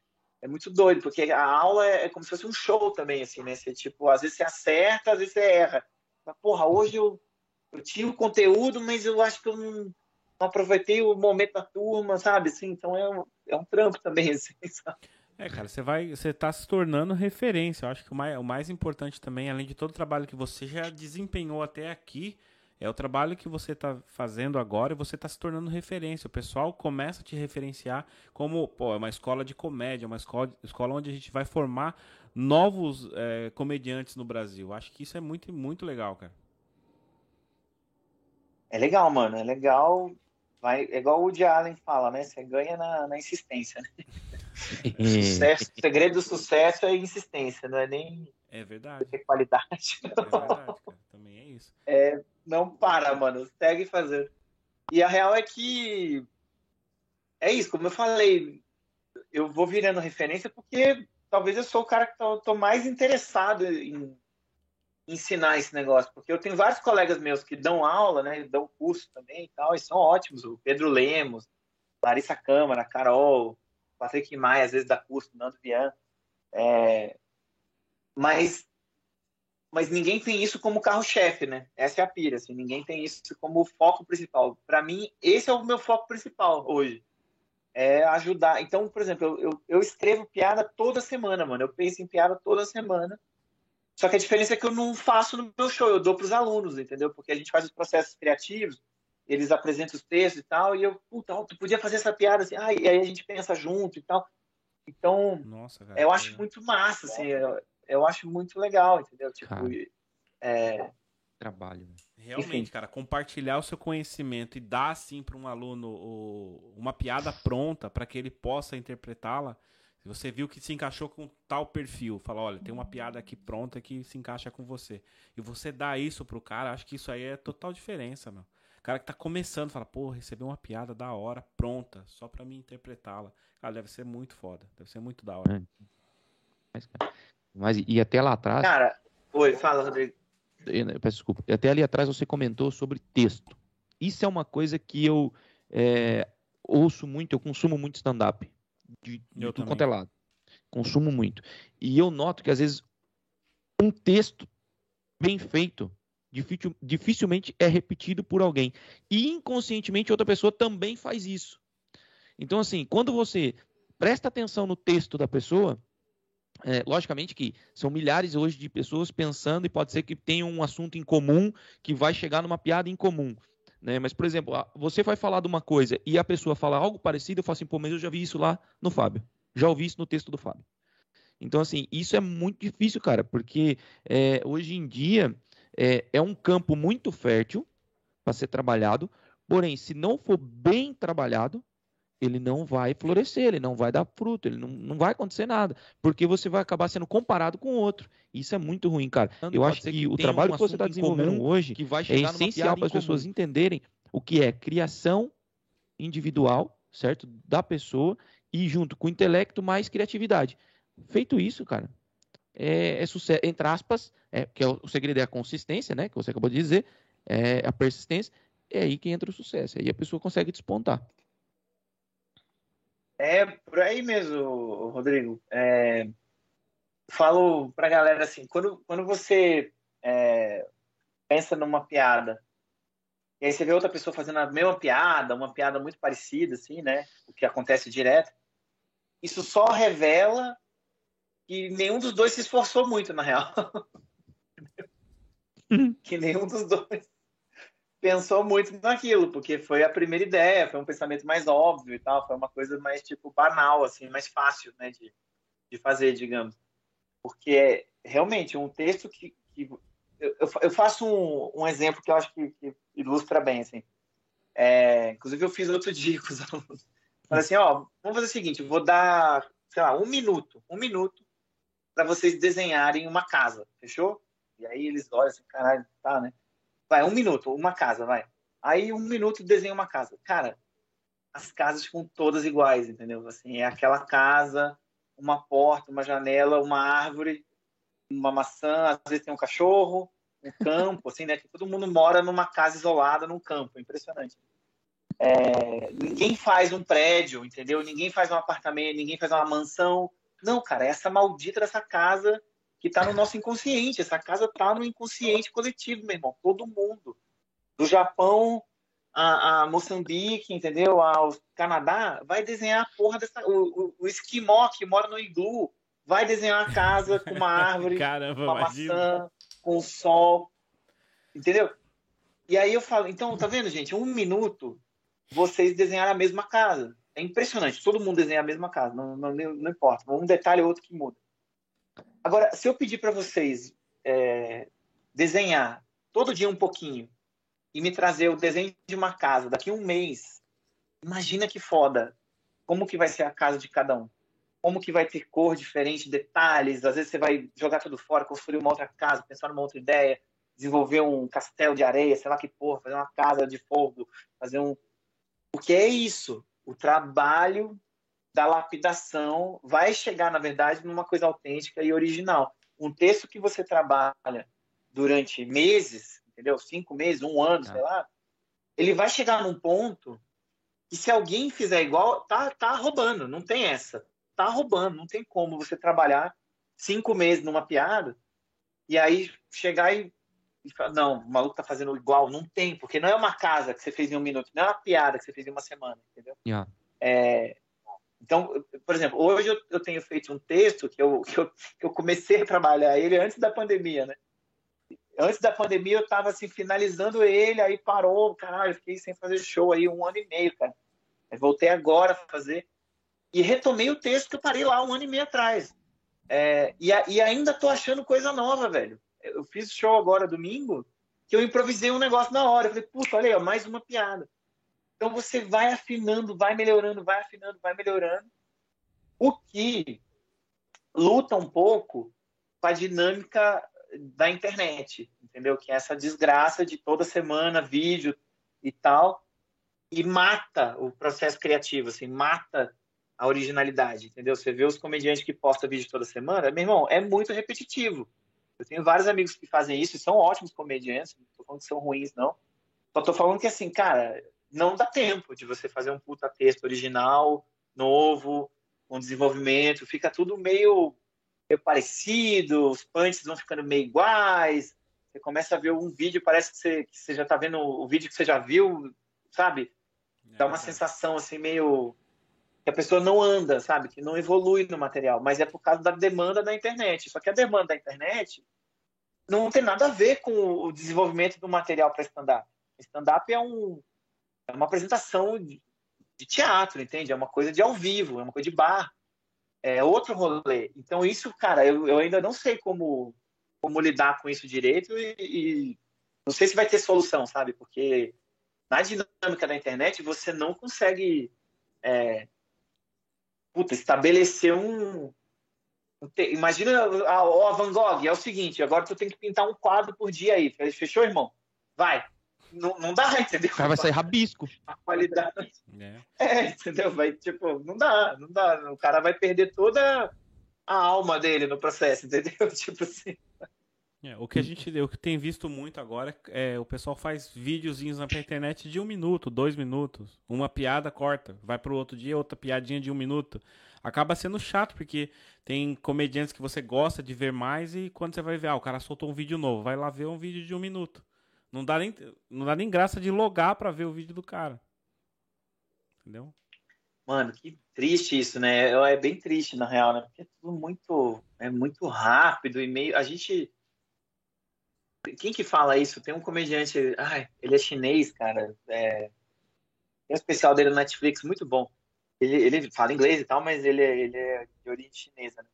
É muito doido, porque a aula é, é como se fosse um show também, assim, né? Você, tipo, às vezes você acerta, às vezes você erra. Mas, porra, hoje eu, eu tinha o conteúdo, mas eu acho que eu não, não aproveitei o momento da turma, sabe? Assim, então é um, é um trampo também, assim, sabe? É, cara, você vai, você tá se tornando referência. Eu acho que o mais, o mais importante também, além de todo o trabalho que você já desempenhou até aqui, é o trabalho que você está fazendo agora e você está se tornando referência. O pessoal começa a te referenciar como, pô, é uma escola de comédia, uma escola, escola onde a gente vai formar novos é, comediantes no Brasil. Acho que isso é muito, muito legal, cara. É legal, mano. É legal vai, é igual o Woody Allen fala, né? Você ganha na, na insistência, né? sucesso, o segredo do sucesso é insistência, não é nem é verdade. ter qualidade. É verdade, cara. Também é isso. É, não para, mano. Segue fazendo. E a real é que é isso, como eu falei, eu vou virando referência porque talvez eu sou o cara que tô, tô mais interessado em ensinar esse negócio, porque eu tenho vários colegas meus que dão aula, né, dão curso também e tal, e são ótimos, o Pedro Lemos, Larissa Câmara, Carol, Patrick Maia, às vezes dá curso, Nando Vian, é... mas mas ninguém tem isso como carro-chefe, né? Essa é a pira, assim, ninguém tem isso como foco principal. Para mim, esse é o meu foco principal hoje. É ajudar. Então, por exemplo, eu, eu, eu escrevo piada toda semana, mano. Eu penso em piada toda semana só que a diferença é que eu não faço no meu show, eu dou para os alunos, entendeu? Porque a gente faz os processos criativos, eles apresentam os textos e tal, e eu, puta, tu podia fazer essa piada assim, ah, e aí a gente pensa junto e tal. Então, Nossa, cara, eu acho muito massa, assim, eu, eu, acho muito legal, entendeu? Tipo, é... Trabalho, né? Realmente, Enfim. cara, compartilhar o seu conhecimento e dar assim para um aluno o, uma piada pronta para que ele possa interpretá-la, se você viu que se encaixou com tal perfil, fala, olha, tem uma piada aqui pronta que se encaixa com você. E você dá isso pro cara, acho que isso aí é total diferença, meu. O cara que tá começando, fala, pô, recebi uma piada da hora, pronta, só pra mim interpretá-la. Cara, deve ser muito foda, deve ser muito da hora. É. Mas, mas e até lá atrás... Cara, oi, fala, Rodrigo. Eu peço desculpa. Até ali atrás você comentou sobre texto. Isso é uma coisa que eu é, ouço muito, eu consumo muito stand-up de, de tudo quanto é lado. Consumo muito. E eu noto que, às vezes, um texto bem feito dificil, dificilmente é repetido por alguém. E inconscientemente outra pessoa também faz isso. Então, assim, quando você presta atenção no texto da pessoa, é, logicamente que são milhares hoje de pessoas pensando e pode ser que tenham um assunto em comum que vai chegar numa piada em comum. Né? Mas, por exemplo, você vai falar de uma coisa e a pessoa fala algo parecido, eu falo assim, pô, mas eu já vi isso lá no Fábio. Já ouvi isso no texto do Fábio. Então, assim, isso é muito difícil, cara, porque é, hoje em dia é, é um campo muito fértil para ser trabalhado, porém, se não for bem trabalhado, ele não vai florescer, ele não vai dar fruto, ele não, não vai acontecer nada, porque você vai acabar sendo comparado com o outro. Isso é muito ruim, cara. Eu acho que, que o trabalho um que você está desenvolvendo hoje que vai é essencial para as pessoas entenderem o que é criação individual, certo, da pessoa e junto com o intelecto mais criatividade. Feito isso, cara, é, é sucesso, entre aspas, é, que é o, o segredo é a consistência, né, que você acabou de dizer, é a persistência, é aí que entra o sucesso, aí a pessoa consegue despontar. É por aí mesmo, Rodrigo. É, falo pra galera assim, quando, quando você é, pensa numa piada. E aí você vê outra pessoa fazendo a mesma piada, uma piada muito parecida, assim, né? O que acontece direto. Isso só revela que nenhum dos dois se esforçou muito, na real. que nenhum dos dois pensou muito naquilo, porque foi a primeira ideia, foi um pensamento mais óbvio e tal, foi uma coisa mais, tipo, banal, assim, mais fácil, né, de, de fazer, digamos. Porque é realmente um texto que, que eu, eu, faço um, um, exemplo que eu acho que, que ilustra bem, assim. É, inclusive, eu fiz outro dia com os alunos. Falei assim, ó, vamos fazer o seguinte, vou dar, sei lá, um minuto, um minuto para vocês desenharem uma casa, fechou? E aí eles olham assim, caralho, tá, né? Vai, um minuto, uma casa, vai. Aí um minuto desenha uma casa. Cara, as casas ficam todas iguais, entendeu? Assim, é aquela casa, uma porta, uma janela, uma árvore, uma maçã, às vezes tem um cachorro, um campo, assim, né? Que todo mundo mora numa casa isolada num campo, impressionante. É, ninguém faz um prédio, entendeu? Ninguém faz um apartamento, ninguém faz uma mansão. Não, cara, é essa maldita dessa casa que está no nosso inconsciente. Essa casa está no inconsciente coletivo, meu irmão. Todo mundo. Do Japão a, a Moçambique, entendeu? Ao Canadá, vai desenhar a porra dessa. O, o, o esquimó que mora no iglu vai desenhar uma casa com uma árvore, Caramba, uma imagina. maçã, com o sol. Entendeu? E aí eu falo, então, tá vendo, gente? Um minuto vocês desenharam a mesma casa. É impressionante, todo mundo desenha a mesma casa, não, não, não importa. Um detalhe ou outro que muda. Agora, se eu pedir para vocês é, desenhar todo dia um pouquinho e me trazer o desenho de uma casa daqui a um mês, imagina que foda. Como que vai ser a casa de cada um? Como que vai ter cor diferente, detalhes? Às vezes você vai jogar tudo fora, construir uma outra casa, pensar numa outra ideia, desenvolver um castelo de areia, sei lá que porra, fazer uma casa de fogo, fazer um. Porque é isso. O trabalho da lapidação vai chegar, na verdade, numa coisa autêntica e original. Um texto que você trabalha durante meses, entendeu? Cinco meses, um ano, sei lá, ele vai chegar num ponto que se alguém fizer igual, tá, tá roubando, não tem essa. Tá roubando, não tem como você trabalhar cinco meses numa piada e aí chegar e, e falar, não, o maluco tá fazendo igual, não tem, porque não é uma casa que você fez em um minuto, não é uma piada que você fez em uma semana, entendeu? Yeah. É, então, por exemplo, hoje eu, eu tenho feito um texto que eu, que eu, que eu comecei a trabalhar ele antes da pandemia, né? Antes da pandemia eu estava assim, finalizando ele, aí parou, caralho, fiquei sem fazer show aí um ano e meio, cara. Aí voltei agora a fazer. E retomei o texto que eu parei lá um ano e meio atrás. É, e, e ainda tô achando coisa nova, velho. Eu fiz show agora domingo, que eu improvisei um negócio na hora. Eu falei, puta, olha aí, mais uma piada. Então você vai afinando, vai melhorando, vai afinando, vai melhorando. O que luta um pouco com a dinâmica da internet, entendeu? Que é essa desgraça de toda semana vídeo e tal, e mata o processo criativo, assim, mata a originalidade, entendeu? Você vê os comediantes que postam vídeo toda semana, meu irmão, é muito repetitivo. Eu tenho vários amigos que fazem isso e são ótimos comediantes, não tô falando que são ruins, não. Só tô falando que, assim, cara, não dá tempo de você fazer um puta texto original, novo, com desenvolvimento, fica tudo meio, meio parecido, os punches vão ficando meio iguais, você começa a ver um vídeo, parece que você, que você já está vendo o vídeo que você já viu, sabe? Dá uma é. sensação assim meio que a pessoa não anda, sabe? Que não evolui no material, mas é por causa da demanda da internet. Só que a demanda da internet não tem nada a ver com o desenvolvimento do material para stand-up. Stand-up é um, é uma apresentação de, teatro, entende? É uma coisa de ao vivo, é uma coisa de bar. É outro rolê. Então, isso, cara, eu, eu ainda não sei como, como lidar com isso direito e, e não sei se vai ter solução, sabe? Porque na dinâmica da internet você não consegue é, puta, estabelecer um. Imagina a, a Van Gogh, é o seguinte, agora tu tem que pintar um quadro por dia aí. Fechou, irmão? Vai não, não dá, entendeu? O cara vai sair rabisco. A qualidade. É. é. entendeu? Vai, tipo, não dá, não dá. O cara vai perder toda a alma dele no processo, entendeu? Tipo assim. É, o que a gente o que tem visto muito agora é o pessoal faz videozinhos na internet de um minuto, dois minutos. Uma piada corta, vai pro outro dia, outra piadinha de um minuto. Acaba sendo chato, porque tem comediantes que você gosta de ver mais e quando você vai ver, ah, o cara soltou um vídeo novo, vai lá ver um vídeo de um minuto. Não dá nem, não dá nem graça de logar para ver o vídeo do cara. Entendeu? Mano, que triste isso, né? É bem triste, na real, né? Porque é tudo muito, é muito rápido e meio. A gente. Quem que fala isso? Tem um comediante. Ai, ele é chinês, cara. É... Tem um especial dele no Netflix, muito bom. Ele, ele fala inglês e tal, mas ele, é, ele é de origem chinesa, né?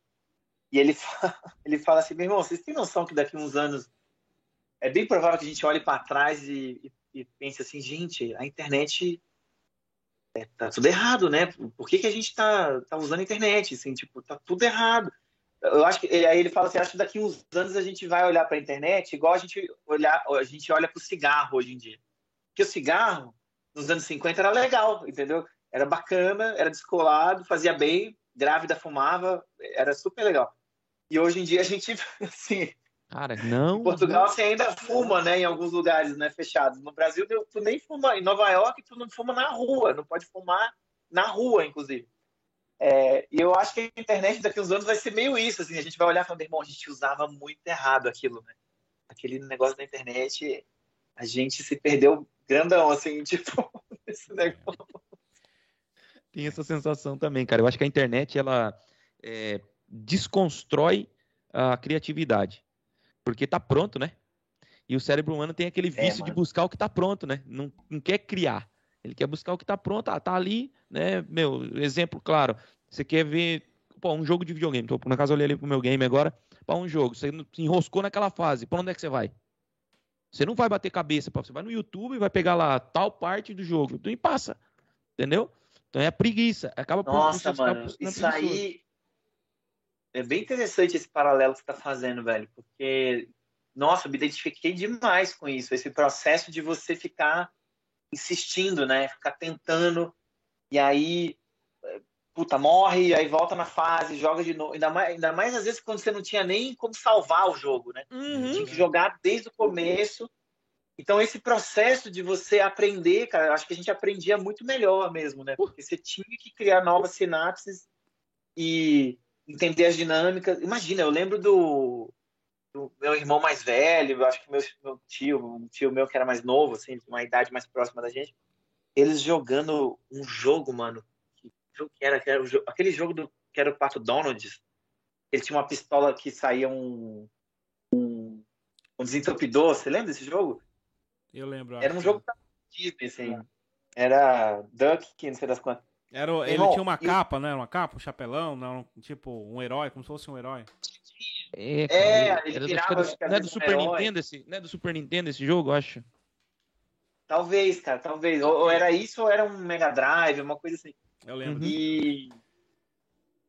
E ele fala, ele fala assim: meu irmão, vocês têm noção que daqui uns anos é bem provável que a gente olhe para trás e, e, e, pense assim, gente, a internet é, tá tudo errado, né? Por que, que a gente tá, tá usando a internet? Assim, tipo, tá tudo errado. Eu acho que aí ele fala assim, acho que daqui uns anos a gente vai olhar para a internet igual a gente olhar, a gente olha para o cigarro hoje em dia. Porque o cigarro nos anos 50 era legal, entendeu? Era bacana, era descolado, fazia bem, grávida fumava, era super legal. E hoje em dia a gente assim, Cara, não. Em Portugal você ainda fuma, né? Em alguns lugares, né? Fechados. No Brasil, tu nem fuma. Em Nova York, tu não fuma na rua. Não pode fumar na rua, inclusive. É, e eu acho que a internet daqui a uns anos vai ser meio isso. Assim, a gente vai olhar e falar, irmão, a gente usava muito errado aquilo, né? Aquele negócio da internet, a gente se perdeu grandão, assim, tipo, esse negócio. Tem essa sensação também, cara. Eu acho que a internet, ela é, desconstrói a criatividade. Porque tá pronto, né? E o cérebro humano tem aquele é, vício é, de buscar o que tá pronto, né? Não, não quer criar. Ele quer buscar o que tá pronto. Ah, tá ali, né? Meu, exemplo claro. Você quer ver pô, um jogo de videogame. Tô, na casa eu olhei ali pro meu game agora. Pô, um jogo. Você enroscou naquela fase. Pra onde é que você vai? Você não vai bater cabeça. Você vai no YouTube e vai pegar lá tal parte do jogo. E passa. Entendeu? Então é a preguiça. Acaba por Nossa, mano. Isso aí é bem interessante esse paralelo que você está fazendo, velho, porque, nossa, eu me identifiquei demais com isso, esse processo de você ficar insistindo, né? Ficar tentando, e aí, puta, morre, aí volta na fase, joga de novo. Ainda mais, ainda mais às vezes quando você não tinha nem como salvar o jogo, né? Uhum. Tinha que jogar desde o começo. Então, esse processo de você aprender, cara, acho que a gente aprendia muito melhor mesmo, né? Porque você tinha que criar novas sinapses e entender as dinâmicas. Imagina, eu lembro do, do meu irmão mais velho, acho que meu, meu tio, um tio meu que era mais novo, assim, uma idade mais próxima da gente, eles jogando um jogo, mano. Que jogo que era? Que era jogo, aquele jogo do, que era o Pato Donald. Ele tinha uma pistola que saía um, um, um desentupidor. Você lembra desse jogo? Eu lembro. Era um jogo da Disney, assim. Era Duck, não sei das quantas. Era, ele Irmão, tinha uma capa, né? Uma capa, um chapelão, não, tipo um herói, como se fosse um herói. É, é ele era virava, do, não é do Super um Nintendo esse, não é do Super Nintendo esse jogo, eu acho. Talvez, cara, talvez. Ou, ou, era isso ou era um Mega Drive, uma coisa assim. Eu lembro. E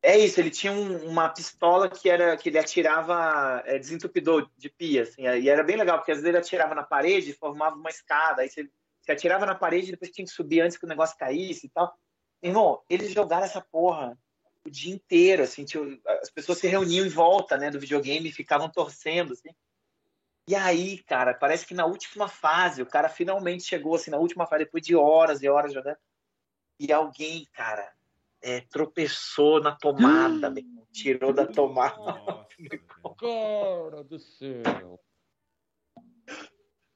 é isso, ele tinha um, uma pistola que era que ele atirava é, desentupidor de pia, assim, e era bem legal, porque às vezes ele atirava na parede e formava uma escada, aí você, você atirava na parede e depois tinha que subir antes que o negócio caísse e tal. Irmão, eles jogaram essa porra o dia inteiro, assim, as pessoas se reuniam em volta, né, do videogame e ficavam torcendo, assim. E aí, cara, parece que na última fase, o cara finalmente chegou, assim, na última fase, depois de horas e horas jogando, e alguém, cara, é, tropeçou na tomada, tirou da tomada. cara do céu.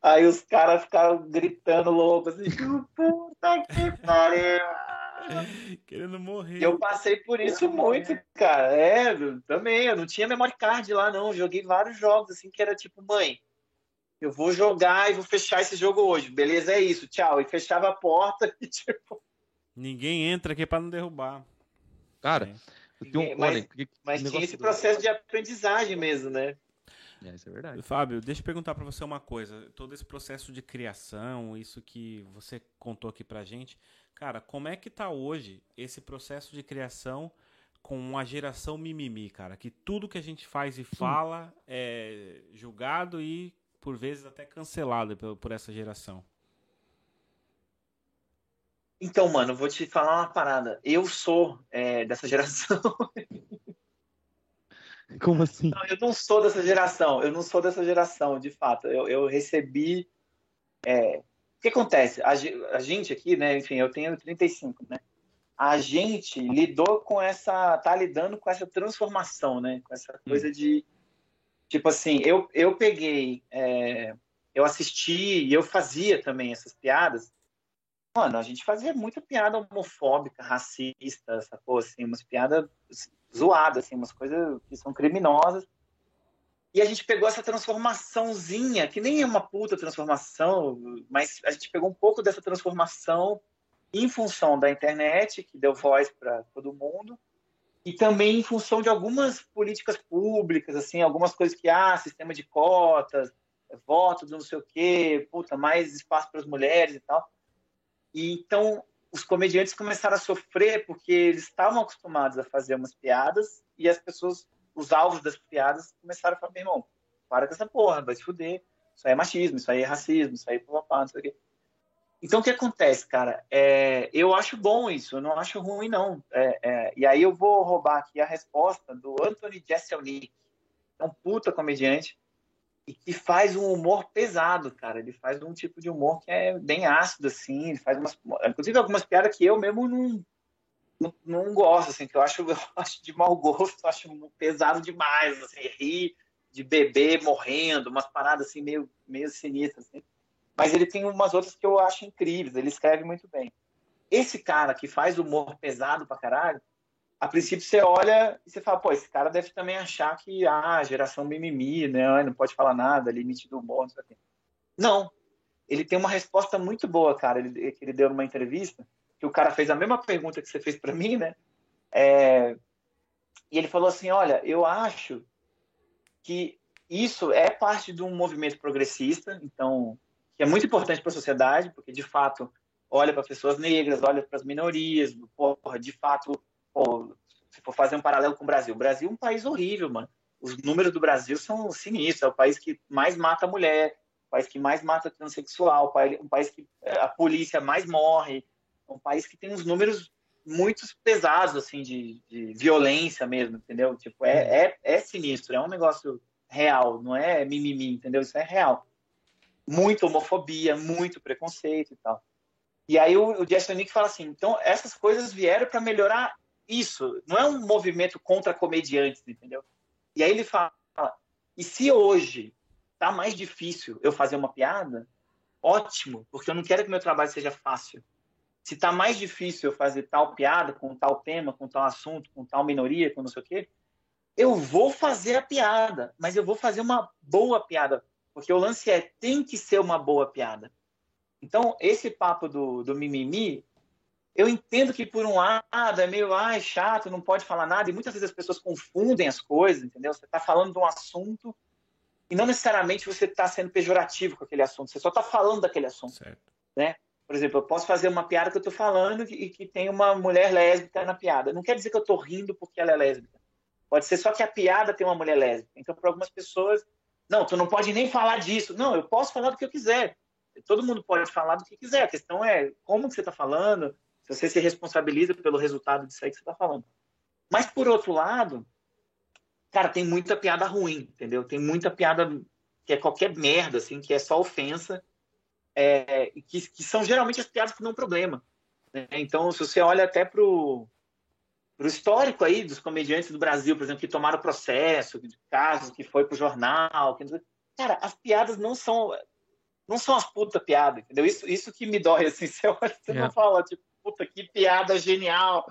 Aí os caras ficaram gritando louco, assim, puta que pariu. Querendo morrer. Eu passei por isso muito, cara. É, também. Eu não tinha memory card lá, não. joguei vários jogos, assim, que era tipo, mãe, eu vou jogar e vou fechar esse jogo hoje. Beleza, é isso, tchau. E fechava a porta e, tipo. Ninguém entra aqui para não derrubar. Cara, Ninguém, mas, mas tinha esse processo de aprendizagem mesmo, né? É, isso é verdade. Fábio, deixa eu perguntar para você uma coisa. Todo esse processo de criação, isso que você contou aqui pra gente, Cara, como é que tá hoje esse processo de criação com a geração mimimi, cara? Que tudo que a gente faz e fala é julgado e, por vezes, até cancelado por, por essa geração. Então, mano, vou te falar uma parada. Eu sou é, dessa geração. Como assim? Não, eu não sou dessa geração. Eu não sou dessa geração, de fato. Eu, eu recebi é, que acontece? A, a, gente aqui, né? Enfim, eu tenho 35, né? A gente lidou com essa, tá lidando com essa transformação, né? Com essa coisa hum. de, tipo assim, eu, eu peguei é, eu assisti e eu fazia também essas piadas. Mano, a gente fazia muita piada homofóbica, racista, sacou? Assim, umas piadas zoadas, assim, umas coisas que são criminosas. E a gente pegou essa transformaçãozinha, que nem é uma puta transformação, mas a gente pegou um pouco dessa transformação em função da internet, que deu voz para todo mundo, e também em função de algumas políticas públicas, assim, algumas coisas que, ah, sistema de cotas, votos, não sei o quê, puta, mais espaço para as mulheres e tal. E então os comediantes começaram a sofrer porque eles estavam acostumados a fazer umas piadas e as pessoas, os alvos das piadas, começaram a falar: meu irmão, para com essa porra, vai se fuder. Isso aí é machismo, isso aí é racismo, isso aí é papá, não sei o quê. Então, o que acontece, cara? É, eu acho bom isso, eu não acho ruim, não. É, é, e aí eu vou roubar aqui a resposta do Anthony Jeselnik, é um puta comediante, e que faz um humor pesado, cara. Ele faz um tipo de humor que é bem ácido, assim. Ele faz umas, inclusive algumas piadas que eu mesmo não, não, não gosto, assim, que eu acho, eu acho de mau gosto, acho pesado demais, assim, rir de bebê morrendo, umas paradas assim meio, meio sinistras, assim. Mas ele tem umas outras que eu acho incríveis, ele escreve muito bem. Esse cara que faz humor pesado pra caralho, a princípio você olha e você fala, pô, esse cara deve também achar que, ah, geração mimimi, né, não pode falar nada, limite do humor, não sei o quê. Não. Ele tem uma resposta muito boa, cara, ele, que ele deu numa entrevista, que o cara fez a mesma pergunta que você fez para mim, né? É... E ele falou assim, olha, eu acho que isso é parte de um movimento progressista, então que é muito importante para a sociedade, porque de fato olha para pessoas negras, olha para as minorias, porra, de fato, porra, se for fazer um paralelo com o Brasil, o Brasil é um país horrível, mano. Os números do Brasil são sinistros, é o país que mais mata mulher, o país que mais mata transexual, um país que a polícia mais morre, um país que tem uns números muito pesados, assim, de, de violência mesmo, entendeu? Tipo, é, é, é sinistro, é um negócio real, não é mimimi, entendeu? Isso é real muita homofobia, muito preconceito e tal. E aí o, o Jason Nick fala assim, então essas coisas vieram para melhorar isso, não é um movimento contra comediantes, entendeu? E aí ele fala, e se hoje tá mais difícil eu fazer uma piada, ótimo, porque eu não quero que meu trabalho seja fácil. Se tá mais difícil eu fazer tal piada, com tal tema, com tal assunto, com tal minoria, com não sei o quê, eu vou fazer a piada, mas eu vou fazer uma boa piada porque o lance é, tem que ser uma boa piada. Então, esse papo do, do mimimi, eu entendo que por um lado é meio ah, é chato, não pode falar nada, e muitas vezes as pessoas confundem as coisas, entendeu? Você está falando de um assunto e não necessariamente você está sendo pejorativo com aquele assunto, você só está falando daquele assunto. Certo. Né? Por exemplo, eu posso fazer uma piada que eu estou falando e que tem uma mulher lésbica na piada. Não quer dizer que eu estou rindo porque ela é lésbica. Pode ser só que a piada tem uma mulher lésbica. Então, para algumas pessoas, não, tu não pode nem falar disso. Não, eu posso falar do que eu quiser. Todo mundo pode falar do que quiser. A questão é como que você está falando, se você se responsabiliza pelo resultado disso aí que você está falando. Mas, por outro lado, cara, tem muita piada ruim, entendeu? Tem muita piada que é qualquer merda, assim, que é só ofensa, é, que, que são geralmente as piadas que não problema. Né? Então, se você olha até pro o histórico aí dos comediantes do Brasil, por exemplo, que tomaram processo, de casos que foi pro jornal. Que... Cara, as piadas não são não são as puta piada, entendeu? Isso, isso que me dói, assim, você, você não é. fala, tipo, puta, que piada genial.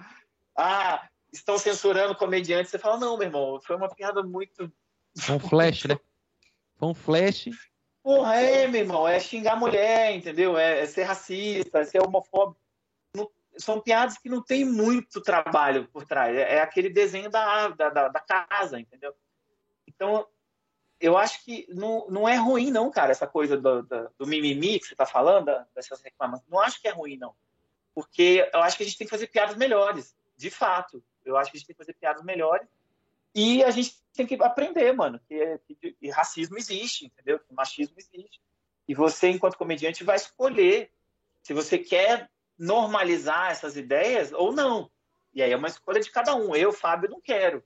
Ah, estão censurando comediantes. Você fala, não, meu irmão, foi uma piada muito... Foi um flash, né? Foi um flash. Porra, é, meu irmão, é xingar mulher, entendeu? É, é ser racista, é ser homofóbico são piadas que não tem muito trabalho por trás. É, é aquele desenho da, da, da, casa, entendeu? Então, eu acho que não, não é ruim, não, cara, essa coisa do, do, do mimimi que você está falando, dessas reclamações. Não acho que é ruim, não. Porque eu acho que a gente tem que fazer piadas melhores, de fato. Eu acho que a gente tem que fazer piadas melhores. E a gente tem que aprender, mano, que, que, que racismo existe, entendeu? Que machismo existe. E você, enquanto comediante, vai escolher se você quer normalizar essas ideias ou não. E aí é uma escolha de cada um. Eu, Fábio, não quero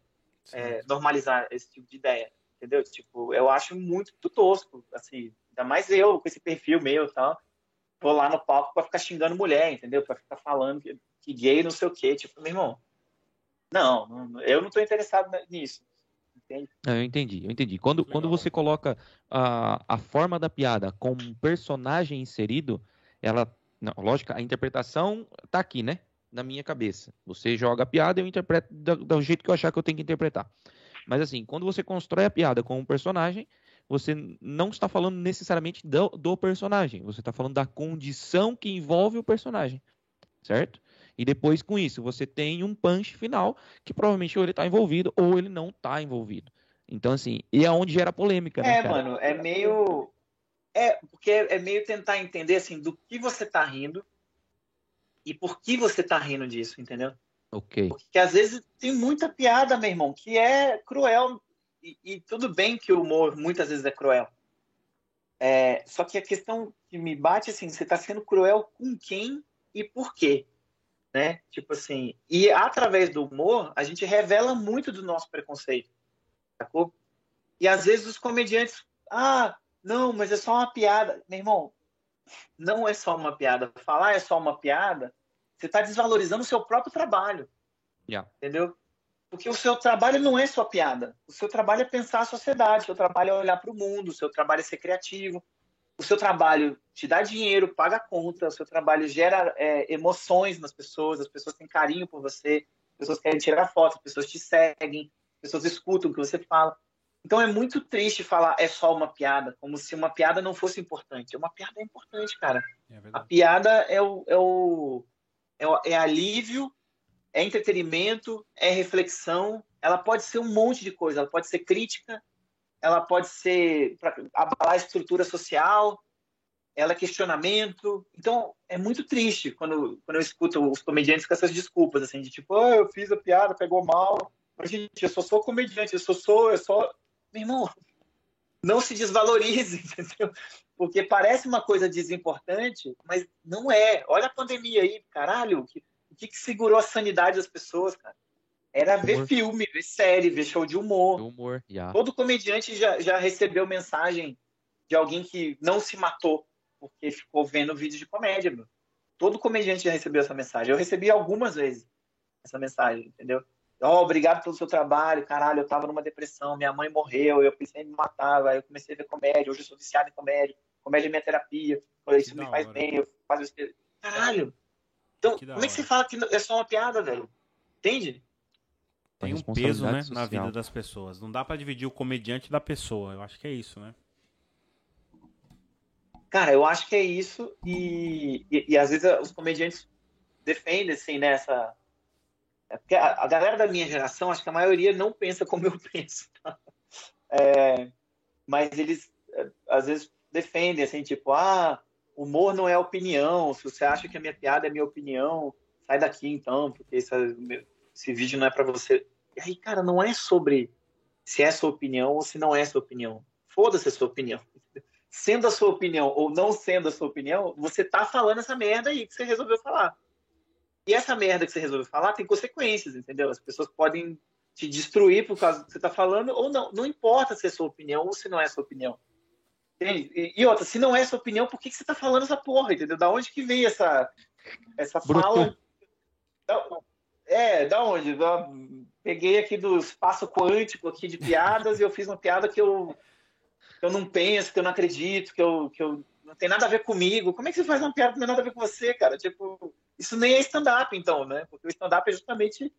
é, normalizar esse tipo de ideia, entendeu? Tipo, eu acho muito tosco, assim, ainda mais eu com esse perfil meu e tal. Vou lá no palco para ficar xingando mulher, entendeu? Para ficar falando que, que, gay não sei o quê. Tipo, meu irmão, não, não eu não estou interessado nisso. entende? eu entendi, eu entendi. Quando, quando você coloca a, a forma da piada com um personagem inserido, ela. Não, lógico, a interpretação tá aqui, né? Na minha cabeça. Você joga a piada, eu interpreto do, do jeito que eu achar que eu tenho que interpretar. Mas assim, quando você constrói a piada com um personagem, você não está falando necessariamente do, do personagem, você está falando da condição que envolve o personagem, certo? E depois, com isso, você tem um punch final que provavelmente ou ele está envolvido ou ele não está envolvido. Então, assim, e é onde gera polêmica, né, É, cara? mano, é meio. É, porque é meio tentar entender, assim, do que você está rindo e por que você está rindo disso, entendeu? Ok. Porque às vezes tem muita piada, meu irmão, que é cruel. E, e tudo bem que o humor muitas vezes é cruel. É, só que a questão que me bate assim, você está sendo cruel com quem e por quê? Né? Tipo assim, e através do humor, a gente revela muito do nosso preconceito. Sacou? E às vezes os comediantes, ah, não, mas é só uma piada. Meu irmão, não é só uma piada. Falar é só uma piada, você está desvalorizando o seu próprio trabalho. Yeah. Entendeu? Porque o seu trabalho não é só piada. O seu trabalho é pensar a sociedade, o seu trabalho é olhar para o mundo, o seu trabalho é ser criativo. O seu trabalho te dá dinheiro, paga a conta, o seu trabalho gera é, emoções nas pessoas, as pessoas têm carinho por você, as pessoas querem tirar fotos, as pessoas te seguem, as pessoas escutam o que você fala. Então é muito triste falar é só uma piada, como se uma piada não fosse importante. Uma piada é importante, cara. É a piada é o, é o, é, o, é alívio, é entretenimento, é reflexão. Ela pode ser um monte de coisa. Ela pode ser crítica, ela pode ser para abalar a estrutura social, ela é questionamento. Então, é muito triste quando, quando eu escuto os comediantes com essas desculpas, assim, de tipo, oh, eu fiz a piada, pegou mal. Mas, gente, eu só sou comediante, eu só sou, eu só. Meu irmão, não se desvalorize, entendeu? Porque parece uma coisa desimportante, mas não é. Olha a pandemia aí, caralho, o que, o que segurou a sanidade das pessoas, cara? Era humor. ver filme, ver série, ver show de humor. humor yeah. Todo comediante já, já recebeu mensagem de alguém que não se matou porque ficou vendo vídeo de comédia. Meu. Todo comediante já recebeu essa mensagem. Eu recebi algumas vezes essa mensagem, entendeu? Oh, obrigado pelo seu trabalho, caralho, eu tava numa depressão, minha mãe morreu, eu pensei em me matar, aí eu comecei a ver comédia, hoje eu sou viciado em comédia, comédia é minha terapia, isso que me faz hora. bem, eu faço Caralho! Então, como é que você fala que é só uma piada, velho? Entende? Tem um peso, né, social. na vida das pessoas. Não dá para dividir o comediante da pessoa. Eu acho que é isso, né? Cara, eu acho que é isso. E, e, e às vezes os comediantes defendem, assim, nessa. Né, é porque a, a, galera da minha geração, acho que a maioria não pensa como eu penso. Tá? É, mas eles, é, às vezes, defendem, assim, tipo, ah, humor não é opinião. Se você acha que a minha piada é minha opinião, sai daqui então, porque isso é esse vídeo não é para você. E aí, cara, não é sobre se é sua opinião ou se não é sua opinião. Foda-se a sua opinião. Sendo a sua opinião ou não sendo a sua opinião, você tá falando essa merda aí que você resolveu falar. E essa merda que você resolveu falar tem consequências, entendeu? As pessoas podem te destruir por causa do que você tá falando ou não. Não importa se é sua opinião ou se não é sua opinião. E, e, outra, se não é sua opinião, por que, que você tá falando essa porra, entendeu? Da onde que veio essa, essa fala? É, da onde? Da... Peguei aqui do espaço quântico aqui de piadas e eu fiz uma piada que eu, que eu não penso, que eu não acredito, que eu, que eu não tem nada a ver comigo. Como é que você faz uma piada que não tem nada a ver com você, cara? Tipo, isso nem é stand-up, então, né? Porque o stand-up é justamente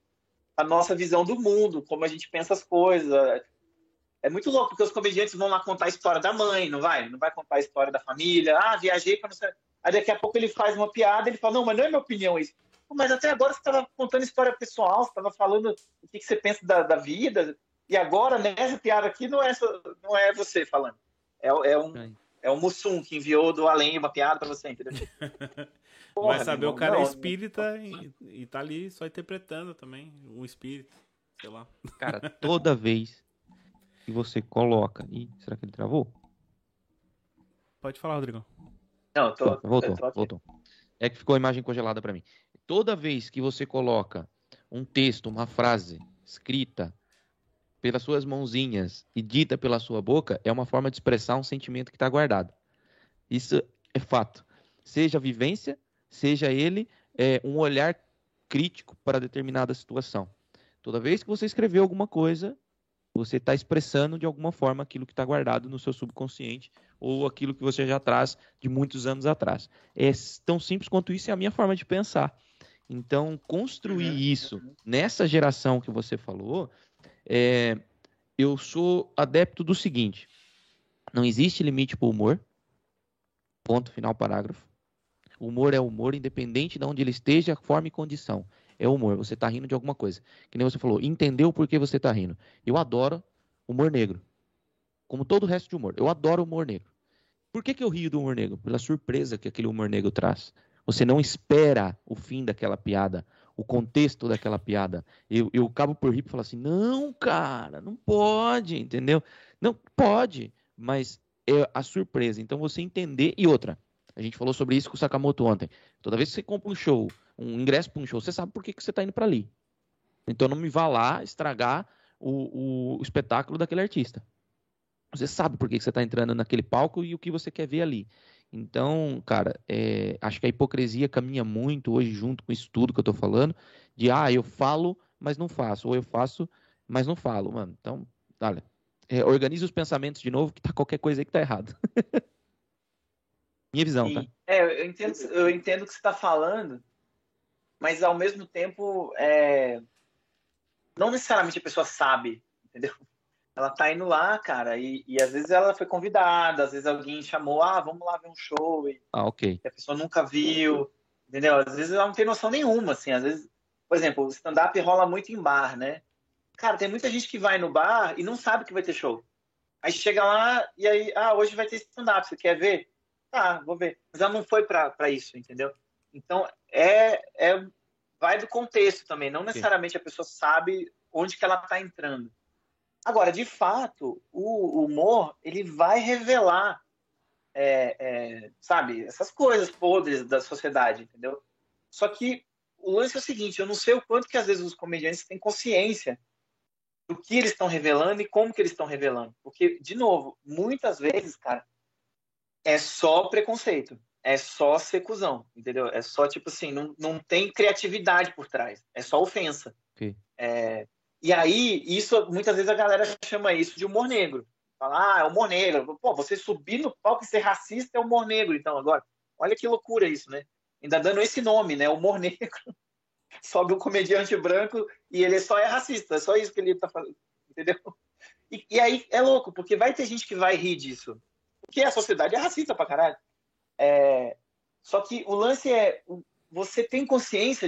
a nossa visão do mundo, como a gente pensa as coisas. É muito louco, porque os comediantes vão lá contar a história da mãe, não vai? Não vai contar a história da família. Ah, viajei para não sei. Aí daqui a pouco ele faz uma piada, ele fala, não, mas não é minha opinião isso. Mas até agora você estava contando história pessoal, você estava falando o que, que você pensa da, da, vida, e agora, nessa piada aqui, não é, não é você falando. É, é um, é um Mussum que enviou do além uma piada para você, entendeu? Porra, Vai saber, o cara não, é espírita e, e tá ali só interpretando também, um espírito, sei lá. Cara, toda vez que você coloca. Ih, será que ele travou? Pode falar, Rodrigo. Não, tô, voltou, tô voltou. É que ficou a imagem congelada para mim toda vez que você coloca um texto, uma frase escrita pelas suas mãozinhas e dita pela sua boca, é uma forma de expressar um sentimento que está guardado. Isso é fato. Seja vivência, seja ele é, um olhar crítico para determinada situação. Toda vez que você escreveu alguma coisa, você está expressando de alguma forma aquilo que está guardado no seu subconsciente ou aquilo que você já traz de muitos anos atrás. É tão simples quanto isso, é a minha forma de pensar. Então, construir uhum. isso nessa geração que você falou, é, eu sou adepto do seguinte: não existe limite para o humor. Ponto final, parágrafo. O humor é humor, independente de onde ele esteja, forma e condição. É humor. Você está rindo de alguma coisa. Que nem você falou, entendeu por que você está rindo. Eu adoro humor negro. Como todo o resto de humor. Eu adoro humor negro. Por que, que eu rio do humor negro? Pela surpresa que aquele humor negro traz. Você não espera o fim daquela piada, o contexto daquela piada. Eu, eu acabo por rir e falo assim: não, cara, não pode, entendeu? Não pode, mas é a surpresa. Então você entender. E outra, a gente falou sobre isso com o Sakamoto ontem. Toda vez que você compra um show, um ingresso para um show, você sabe por que, que você está indo para ali. Então não me vá lá estragar o, o espetáculo daquele artista. Você sabe por que, que você está entrando naquele palco e o que você quer ver ali. Então, cara, é, acho que a hipocrisia caminha muito hoje junto com isso tudo que eu tô falando, de ah, eu falo, mas não faço, ou eu faço, mas não falo, mano. Então, olha, é, organize os pensamentos de novo, que tá qualquer coisa aí que tá errado. Minha visão, tá? É, eu entendo, eu entendo o que você tá falando, mas ao mesmo tempo, é... não necessariamente a pessoa sabe, entendeu? Ela tá indo lá, cara, e, e, às vezes ela foi convidada, às vezes alguém chamou, ah, vamos lá ver um show, e, ah, ok. a pessoa nunca viu, entendeu? Às vezes ela não tem noção nenhuma, assim, às vezes, por exemplo, o stand-up rola muito em bar, né? Cara, tem muita gente que vai no bar e não sabe que vai ter show. Aí chega lá e aí, ah, hoje vai ter stand-up, você quer ver? Ah, vou ver. Mas ela não foi para isso, entendeu? Então, é, é vai do contexto também, não necessariamente Sim. a pessoa sabe onde que ela tá entrando. Agora, de fato, o humor ele vai revelar, é, é, sabe, essas coisas podres da sociedade, entendeu? Só que o lance é o seguinte: eu não sei o quanto que às vezes os comediantes têm consciência do que eles estão revelando e como que eles estão revelando, porque de novo, muitas vezes, cara, é só preconceito, é só secusão, entendeu? É só tipo assim, não, não tem criatividade por trás, é só ofensa. Okay. É, e aí, isso, muitas vezes a galera chama isso de humor negro. Fala, ah, é humor negro. Pô, você subir no palco e ser racista é humor negro, então, agora. Olha que loucura isso, né? Ainda dando esse nome, né? Humor negro. Sobe um comediante branco e ele só é racista. É só isso que ele tá falando. Entendeu? E, e, aí é louco, porque vai ter gente que vai rir disso. Porque a sociedade é racista pra caralho. É... Só que o lance é. Você tem consciência